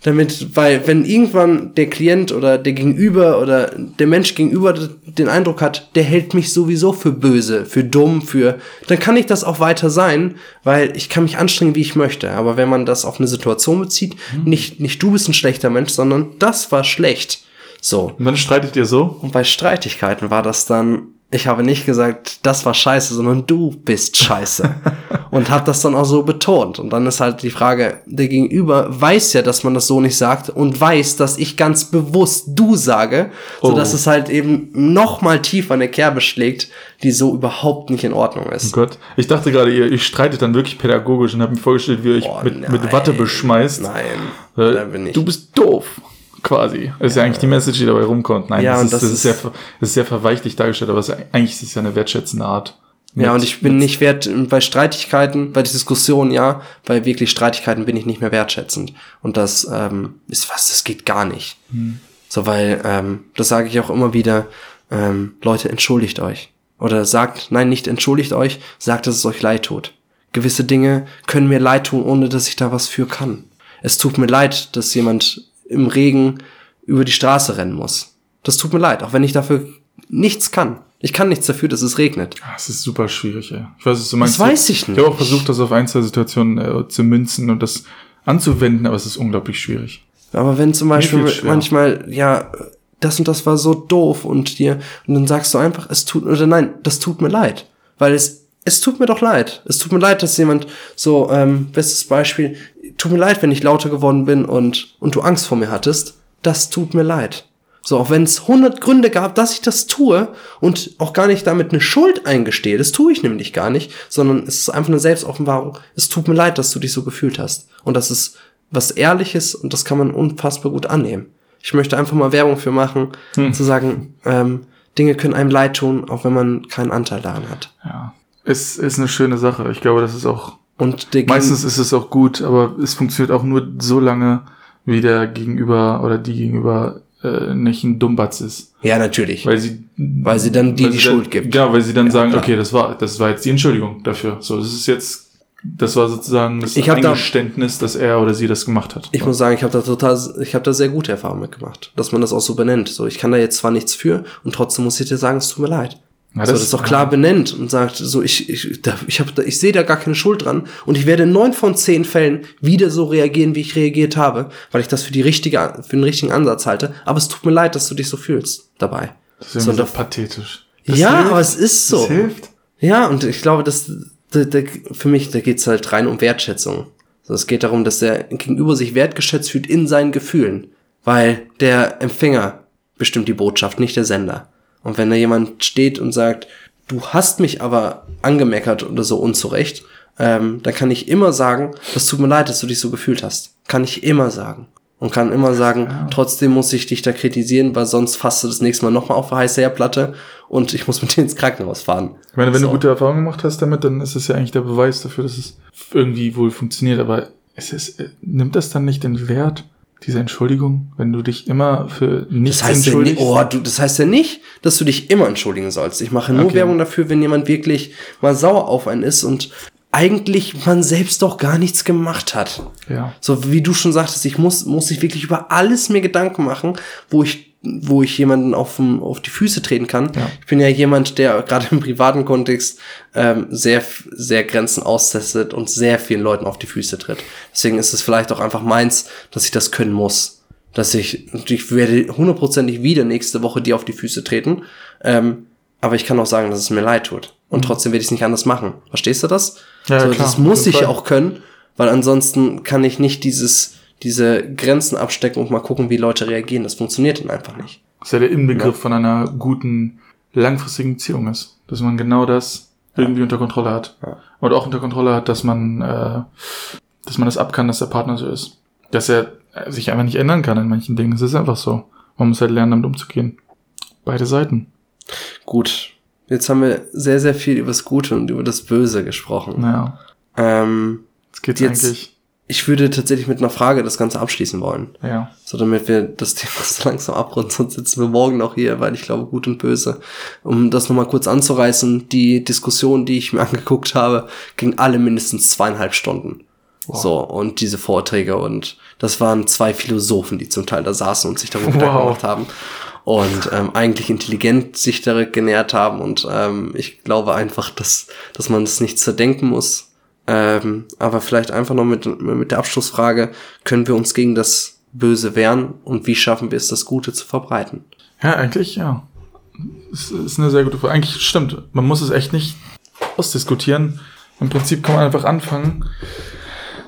damit, weil wenn irgendwann der Klient oder der Gegenüber oder der Mensch gegenüber den Eindruck hat, der hält mich sowieso für böse, für dumm, für, dann kann ich das auch weiter sein, weil ich kann mich anstrengen, wie ich möchte. Aber wenn man das auf eine Situation bezieht, mhm. nicht, nicht du bist ein schlechter Mensch, sondern das war schlecht. So. Und dann streitet ihr so? Und bei Streitigkeiten war das dann, ich habe nicht gesagt, das war scheiße, sondern du bist scheiße. und habe das dann auch so betont. Und dann ist halt die Frage, der Gegenüber weiß ja, dass man das so nicht sagt und weiß, dass ich ganz bewusst du sage, oh. sodass es halt eben noch mal tiefer eine Kerbe schlägt, die so überhaupt nicht in Ordnung ist. Oh Gott, ich dachte gerade, ihr, ihr streitet dann wirklich pädagogisch und habe mir vorgestellt, wie ihr euch oh, mit, mit Watte beschmeißt. Nein, äh, da bin ich. Du bist doof quasi. Das ist ja, ja eigentlich die Message, die dabei rumkommt. Nein, ja, das, ist, das, das, ist, sehr, das ist sehr verweichlich dargestellt, aber es, eigentlich ist es ja eine wertschätzende Art. Ja, Mit- und ich bin nicht wert, bei Streitigkeiten, bei Diskussionen, ja, bei wirklich Streitigkeiten bin ich nicht mehr wertschätzend. Und das ähm, ist was, das geht gar nicht. So, weil, ähm, das sage ich auch immer wieder, ähm, Leute, entschuldigt euch. Oder sagt, nein, nicht entschuldigt euch, sagt, dass es euch leid tut. Gewisse Dinge können mir leid tun, ohne dass ich da was für kann. Es tut mir leid, dass jemand im Regen über die Straße rennen muss. Das tut mir leid, auch wenn ich dafür nichts kann. Ich kann nichts dafür, dass es regnet. Ah, Es ist super schwierig, ey. Ich weiß, was du meinst. Das weiß ich Ich habe auch nicht. versucht, das auf ein, zwei Situationen äh, zu münzen und das anzuwenden, aber es ist unglaublich schwierig. Aber wenn zum Beispiel manchmal, ja, das und das war so doof und dir, und dann sagst du einfach, es tut, oder nein, das tut mir leid. Weil es, es tut mir doch leid. Es tut mir leid, dass jemand so, ähm, bestes Beispiel, tut mir leid, wenn ich lauter geworden bin und, und du Angst vor mir hattest. Das tut mir leid. So, auch wenn es 100 Gründe gab, dass ich das tue und auch gar nicht damit eine Schuld eingestehe, das tue ich nämlich gar nicht, sondern es ist einfach eine Selbstoffenbarung. Es tut mir leid, dass du dich so gefühlt hast. Und das ist was Ehrliches und das kann man unfassbar gut annehmen. Ich möchte einfach mal Werbung für machen, zu sagen, ähm, Dinge können einem leid tun, auch wenn man keinen Anteil daran hat. Ja. Es ist eine schöne Sache. Ich glaube, das ist auch Und der Meistens ist es auch gut, aber es funktioniert auch nur so lange, wie der Gegenüber oder die Gegenüber äh, nicht ein Dummbatz ist. ja natürlich, Weil sie, Weil sie dann die sie Schuld dann, gibt. Ja, weil sie dann sagen, klar. okay, das war, das war jetzt die Entschuldigung dafür. So, das ist jetzt, das war sozusagen das Ich hab da- Eingeständnis, dass er oder sie das gemacht hat. Ich muss sagen, ich habe da total, ich habe da sehr gute Erfahrungen mitgemacht, dass man das auch so benennt. So, ich kann da jetzt zwar nichts für und trotzdem muss ich dir sagen, es tut mir leid. Ja, so, das ist doch klar benennt und sagt so, ich, ich, da, ich habe, ich sehe da gar keine Schuld dran und ich werde in neun von zehn Fällen wieder so reagieren, wie ich reagiert habe, weil ich das für die richtige, für den richtigen Ansatz halte. Aber es tut mir leid, dass du dich so fühlst dabei. Das ist so, da- pathetisch. Das ja, hilft. aber es ist so. Das hilft. Ja, und ich glaube, dass da, da, für mich, da geht's halt rein um Wertschätzung. So, es geht darum, dass der Gegenüber sich wertgeschätzt fühlt in seinen Gefühlen. Weil der Empfänger bestimmt die Botschaft, nicht der Sender. Und wenn da jemand steht und sagt, du hast mich aber angemeckert oder so unzurecht, ähm, dann kann ich immer sagen, das tut mir leid, dass du dich so gefühlt hast. Kann ich immer sagen. Und kann immer sagen, trotzdem muss ich dich da kritisieren, weil sonst fasst du das nächste Mal nochmal auf eine heiße Herdplatte und ich muss mit dir ins Krankenhaus fahren. Ich meine, wenn So. du gute Erfahrungen gemacht hast damit, dann ist es ja eigentlich der Beweis dafür, dass es irgendwie wohl funktioniert. Aber es ist, äh, nimmt das dann nicht den Wert, diese Entschuldigung, wenn du dich immer für nichts Das heißt, ja nicht, entschuldigst? oh, du, das heißt ja nicht, dass du dich immer entschuldigen sollst. Ich mache nur Okay. Werbung dafür, wenn jemand wirklich mal sauer auf einen ist und eigentlich man selbst doch gar nichts gemacht hat. ja. So wie du schon sagtest, ich muss, muss ich wirklich über alles mir Gedanken machen, wo ich, wo ich jemanden auf, dem- auf die Füße treten kann. Ja. Ich bin ja jemand, der gerade im privaten Kontext ähm, sehr, sehr Grenzen austestet und sehr vielen Leuten auf die Füße tritt. Deswegen ist es vielleicht auch einfach meins, dass ich das können muss. Dass ich, ich werde hundertprozentig wieder nächste Woche dir auf die Füße treten. Ähm, aber ich kann auch sagen, dass es mir leid tut. Und trotzdem werde ich es nicht anders machen. Verstehst du das? Mhm. Ja, so, klar, das muss ich auch können, weil ansonsten kann ich nicht dieses, diese Grenzen abstecken und mal gucken, wie Leute reagieren. Das funktioniert dann einfach nicht. Was ja der Inbegriff von einer guten, langfristigen Beziehung ist. Dass man genau das irgendwie unter Kontrolle hat. Ja. Und auch unter Kontrolle hat, dass man, äh, dass man das ab kann, dass der Partner so ist. Dass er äh, sich einfach nicht ändern kann in manchen Dingen. Es ist einfach so. Man muss halt lernen, damit umzugehen. Beide Seiten. Gut. Jetzt haben wir sehr, sehr viel über das Gute und über das Böse gesprochen. Naja. Ähm, Jetzt geht's Jetzt- eigentlich. Ich würde tatsächlich mit einer Frage das Ganze abschließen wollen. Ja. So, damit wir das Thema so langsam abrunden, sonst sitzen wir morgen noch hier, weil ich glaube, gut und böse. Um das nochmal kurz anzureißen, die Diskussion, die ich mir angeguckt habe, ging alle mindestens zweieinhalb Stunden. So, und diese Vorträge und das waren zwei Philosophen, die zum Teil da saßen und sich darüber Gedanken Wow. gemacht haben und ähm, eigentlich intelligent sich da genährt haben und ähm, ich glaube einfach, dass, dass man das nicht zerdenken muss. Ähm, aber vielleicht einfach noch mit, mit der Abschlussfrage, können wir uns gegen das Böse wehren und wie schaffen wir es, das Gute zu verbreiten? Ja, eigentlich, ja. Es ist eine sehr gute Frage. Eigentlich stimmt. Man muss es echt nicht ausdiskutieren. Im Prinzip kann man einfach anfangen,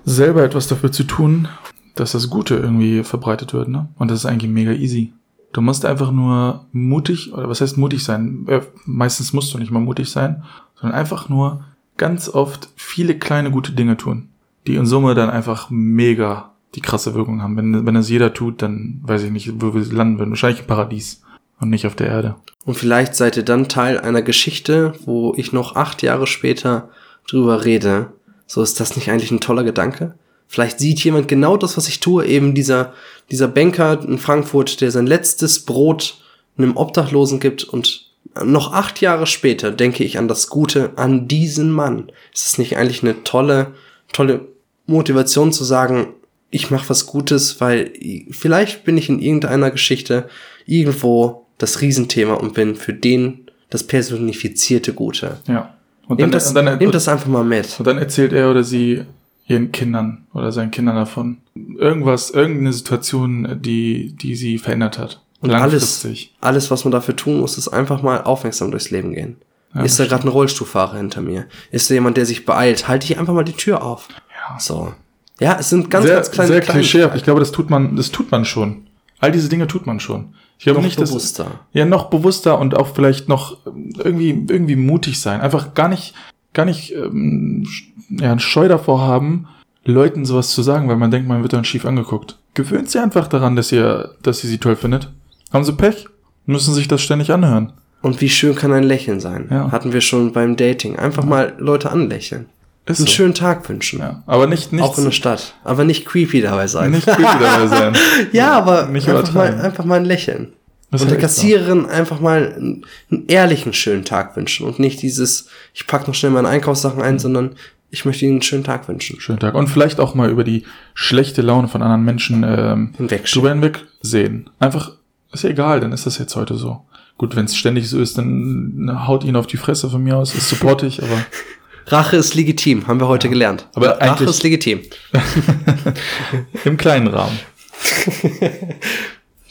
selber etwas dafür zu tun, dass das Gute irgendwie verbreitet wird, ne? Und das ist eigentlich mega easy. Du musst einfach nur mutig, oder was heißt mutig sein? Äh, meistens musst du nicht mal mutig sein, sondern einfach nur ganz oft viele kleine gute Dinge tun, die in Summe dann einfach mega die krasse Wirkung haben. Wenn, wenn das jeder tut, dann weiß ich nicht, wo wir landen würden. Wahrscheinlich im Paradies. und nicht auf der Erde. Und vielleicht seid ihr dann Teil einer Geschichte, wo ich noch acht Jahre später drüber rede. So ist das nicht eigentlich ein toller Gedanke? Vielleicht sieht jemand genau das, was ich tue, eben dieser, dieser Banker in Frankfurt, der sein letztes Brot einem Obdachlosen gibt und noch acht Jahre später denke ich an das Gute an diesen Mann. Ist es nicht eigentlich eine tolle, tolle Motivation zu sagen, ich mache was Gutes, weil vielleicht bin ich in irgendeiner Geschichte irgendwo das Riesenthema und bin für den das personifizierte Gute. Ja. Und nehmt, das, dann, nehmt das einfach mal mit. Und dann erzählt er oder sie ihren Kindern oder seinen Kindern davon. Irgendwas, irgendeine Situation, die, die sie verändert hat. Und alles, alles, was man dafür tun muss, ist einfach mal aufmerksam durchs Leben gehen. Ja, ist da gerade ein Rollstuhlfahrer hinter mir? Ist da jemand, der sich beeilt? Halte ich einfach mal die Tür auf. Ja. So. Ja, es sind ganz, sehr, ganz kleine Sehr klischeehaft. Ich glaube, das tut man, das tut man schon. All diese Dinge tut man schon. Ich glaube noch nicht, bewusster. Dass, ja, noch bewusster und auch vielleicht noch irgendwie, irgendwie mutig sein. Einfach gar nicht, gar nicht, ähm, ja, ein Scheu davor haben, Leuten sowas zu sagen, weil man denkt, man wird dann schief angeguckt. Gewöhnt sie einfach daran, dass ihr, dass ihr sie toll findet. Haben sie Pech, müssen sich das ständig anhören. Und wie schön kann ein Lächeln sein? Ja. Hatten wir schon beim Dating. Einfach mal Leute anlächeln. Ist einen so. schönen Tag wünschen. Ja. Aber nicht, nicht Auch in der Stadt. Aber nicht creepy dabei sein. Nicht creepy dabei sein. ja, aber nicht einfach, mal, einfach mal ein Lächeln. Das und der Kassiererin einfach mal einen, einen, ehrlichen schönen Tag wünschen und nicht dieses, ich pack noch schnell meine Einkaufssachen ein, mhm. sondern ich möchte ihnen einen schönen Tag wünschen. Schönen Tag. Und vielleicht auch mal über die schlechte Laune von anderen Menschen ähm, hinweg drüber hinweg sehen. Einfach, ist ja egal, dann ist das jetzt heute so. Gut, wenn es ständig so ist, dann haut ihn auf die Fresse von mir aus, ist supportig, aber Rache ist legitim, haben wir heute ja. gelernt. Aber Rache ist legitim. Im kleinen Rahmen.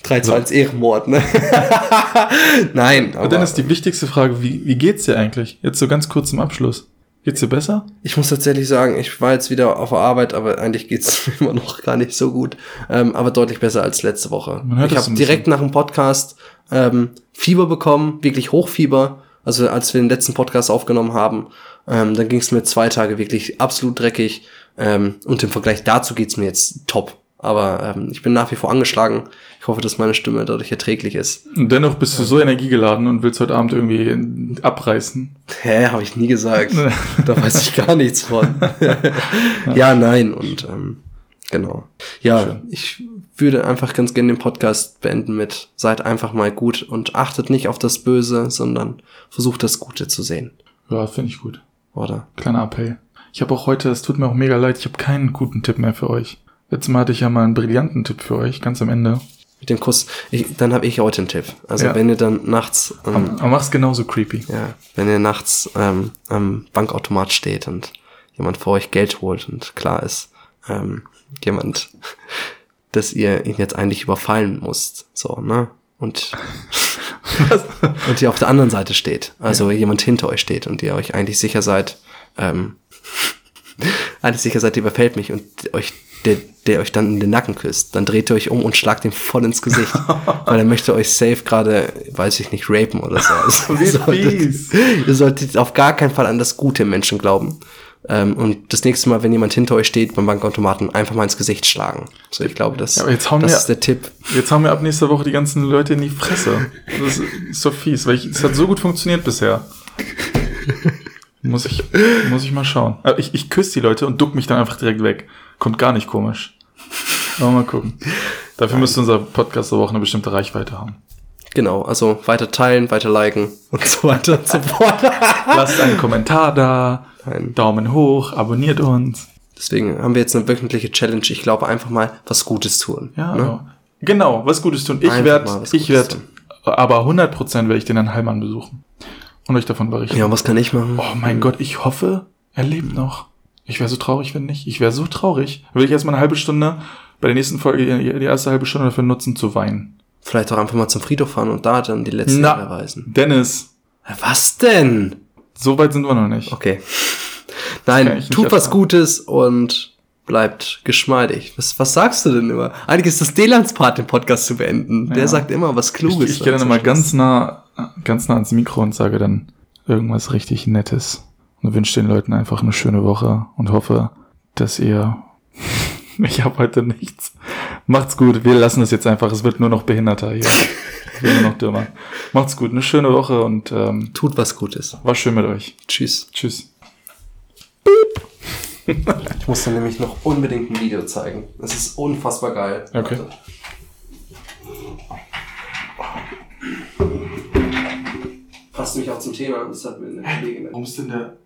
3 zu 1 Ehrenmord, ne? Nein. Aber, dann ist die wichtigste Frage, wie, wie geht's dir eigentlich? Jetzt so ganz kurz zum Abschluss. Geht's dir besser? Ich muss tatsächlich sagen, ich war jetzt wieder auf der Arbeit, aber eigentlich geht's immer noch gar nicht so gut. Ähm, aber deutlich besser als letzte Woche. ich habe direkt nach dem Podcast ähm, Fieber bekommen, wirklich Hochfieber. Also als wir den letzten Podcast aufgenommen haben, ähm, dann ging es mir zwei Tage wirklich absolut dreckig. Ähm, und im Vergleich dazu geht's mir jetzt top. Aber ähm, ich bin nach wie vor angeschlagen. Ich hoffe, dass meine Stimme dadurch erträglich ist. Und dennoch bist du so energiegeladen und willst heute Abend irgendwie abreißen. Hä, habe ich nie gesagt. da weiß ich gar nichts von. ja, nein. Und ähm, genau. Ja, Schön. ich würde einfach ganz gerne den Podcast beenden mit seid einfach mal gut und achtet nicht auf das Böse, sondern versucht das Gute zu sehen. Ja, finde ich gut. Oder? Kleiner Appell. Ich habe auch heute, es tut mir auch mega leid, ich habe keinen guten Tipp mehr für euch. Letztes Mal hatte ich ja mal einen brillanten Tipp für euch, ganz am Ende. Mit dem Kuss. Ich, dann habe ich heute einen Tipp. Also ja. wenn ihr dann nachts. Ähm, aber mach's genauso creepy. Ja. Wenn ihr nachts ähm, am Bankautomat steht und jemand vor euch Geld holt und klar ist, ähm, jemand, dass ihr ihn jetzt eigentlich überfallen müsst. So, ne? Und, und ihr auf der anderen Seite steht. Also ja. jemand hinter euch steht und ihr euch eigentlich sicher seid, ähm, eigentlich sicher seid, ihr überfällt mich und euch der, der euch dann in den Nacken küsst. Dann dreht ihr euch um und schlagt ihm voll ins Gesicht. weil er möchte euch safe gerade, weiß ich nicht, rapen oder so. Also, ihr, solltet, ihr solltet auf gar keinen Fall an das Gute im Menschen glauben. Ähm, und das nächste Mal, wenn jemand hinter euch steht beim Bankautomaten, einfach mal ins Gesicht schlagen. So, ich glaube, das, ja, das wir, ist der Tipp. Jetzt haben wir ab nächster Woche die ganzen Leute in die Fresse. Das ist so fies, weil es hat so gut funktioniert bisher. Muss ich, muss ich mal schauen. Ich, ich küsse die Leute und duck mich dann einfach direkt weg. Kommt gar nicht komisch. Aber mal gucken. Dafür Nein. müsste unser Podcast aber auch eine bestimmte Reichweite haben. Genau, also weiter teilen, weiter liken und so weiter und so fort. Lasst einen Kommentar da, einen Daumen hoch, abonniert uns. Deswegen haben wir jetzt eine wöchentliche Challenge. Ich glaube einfach mal was Gutes tun. Ja, ne? genau, was Gutes tun. Ich werde, ich werde, aber 100% werde ich den Herrn Heilmann besuchen und euch davon berichten. Ja, was kann ich machen? Oh mein Gott, ich hoffe, er lebt noch. Ich wäre so traurig, wenn nicht. Ich wäre so traurig. Will ich erstmal eine halbe Stunde bei der nächsten Folge die erste halbe Stunde dafür nutzen zu weinen. Vielleicht auch einfach mal zum Friedhof fahren und da dann die letzten Na, erweisen. Dennis. Was denn? So weit sind wir noch nicht. Okay. Nein, tut was Gutes und bleibt geschmeidig. Was, was sagst du denn immer? Eigentlich ist das Delans Part, den Podcast zu beenden. Ja. Der sagt immer was Kluges. Ich, ich gehe dann immer ganz nah, ganz nah ans Mikro und sage dann irgendwas richtig Nettes und wünsche den Leuten einfach eine schöne Woche und hoffe, dass ihr ich habe heute nichts. Macht's gut, wir lassen es jetzt einfach, es wird nur noch behinderter hier. Immer noch dümmer. Macht's gut, eine schöne Woche und ähm, Tut was Gutes. war schön mit euch. Tschüss. Tschüss. Ich muss dir nämlich noch unbedingt ein Video zeigen. Das ist unfassbar geil. Okay. Warte. Passt nämlich auch zum Thema. Das hat mir eine Kollegin Warum ist denn der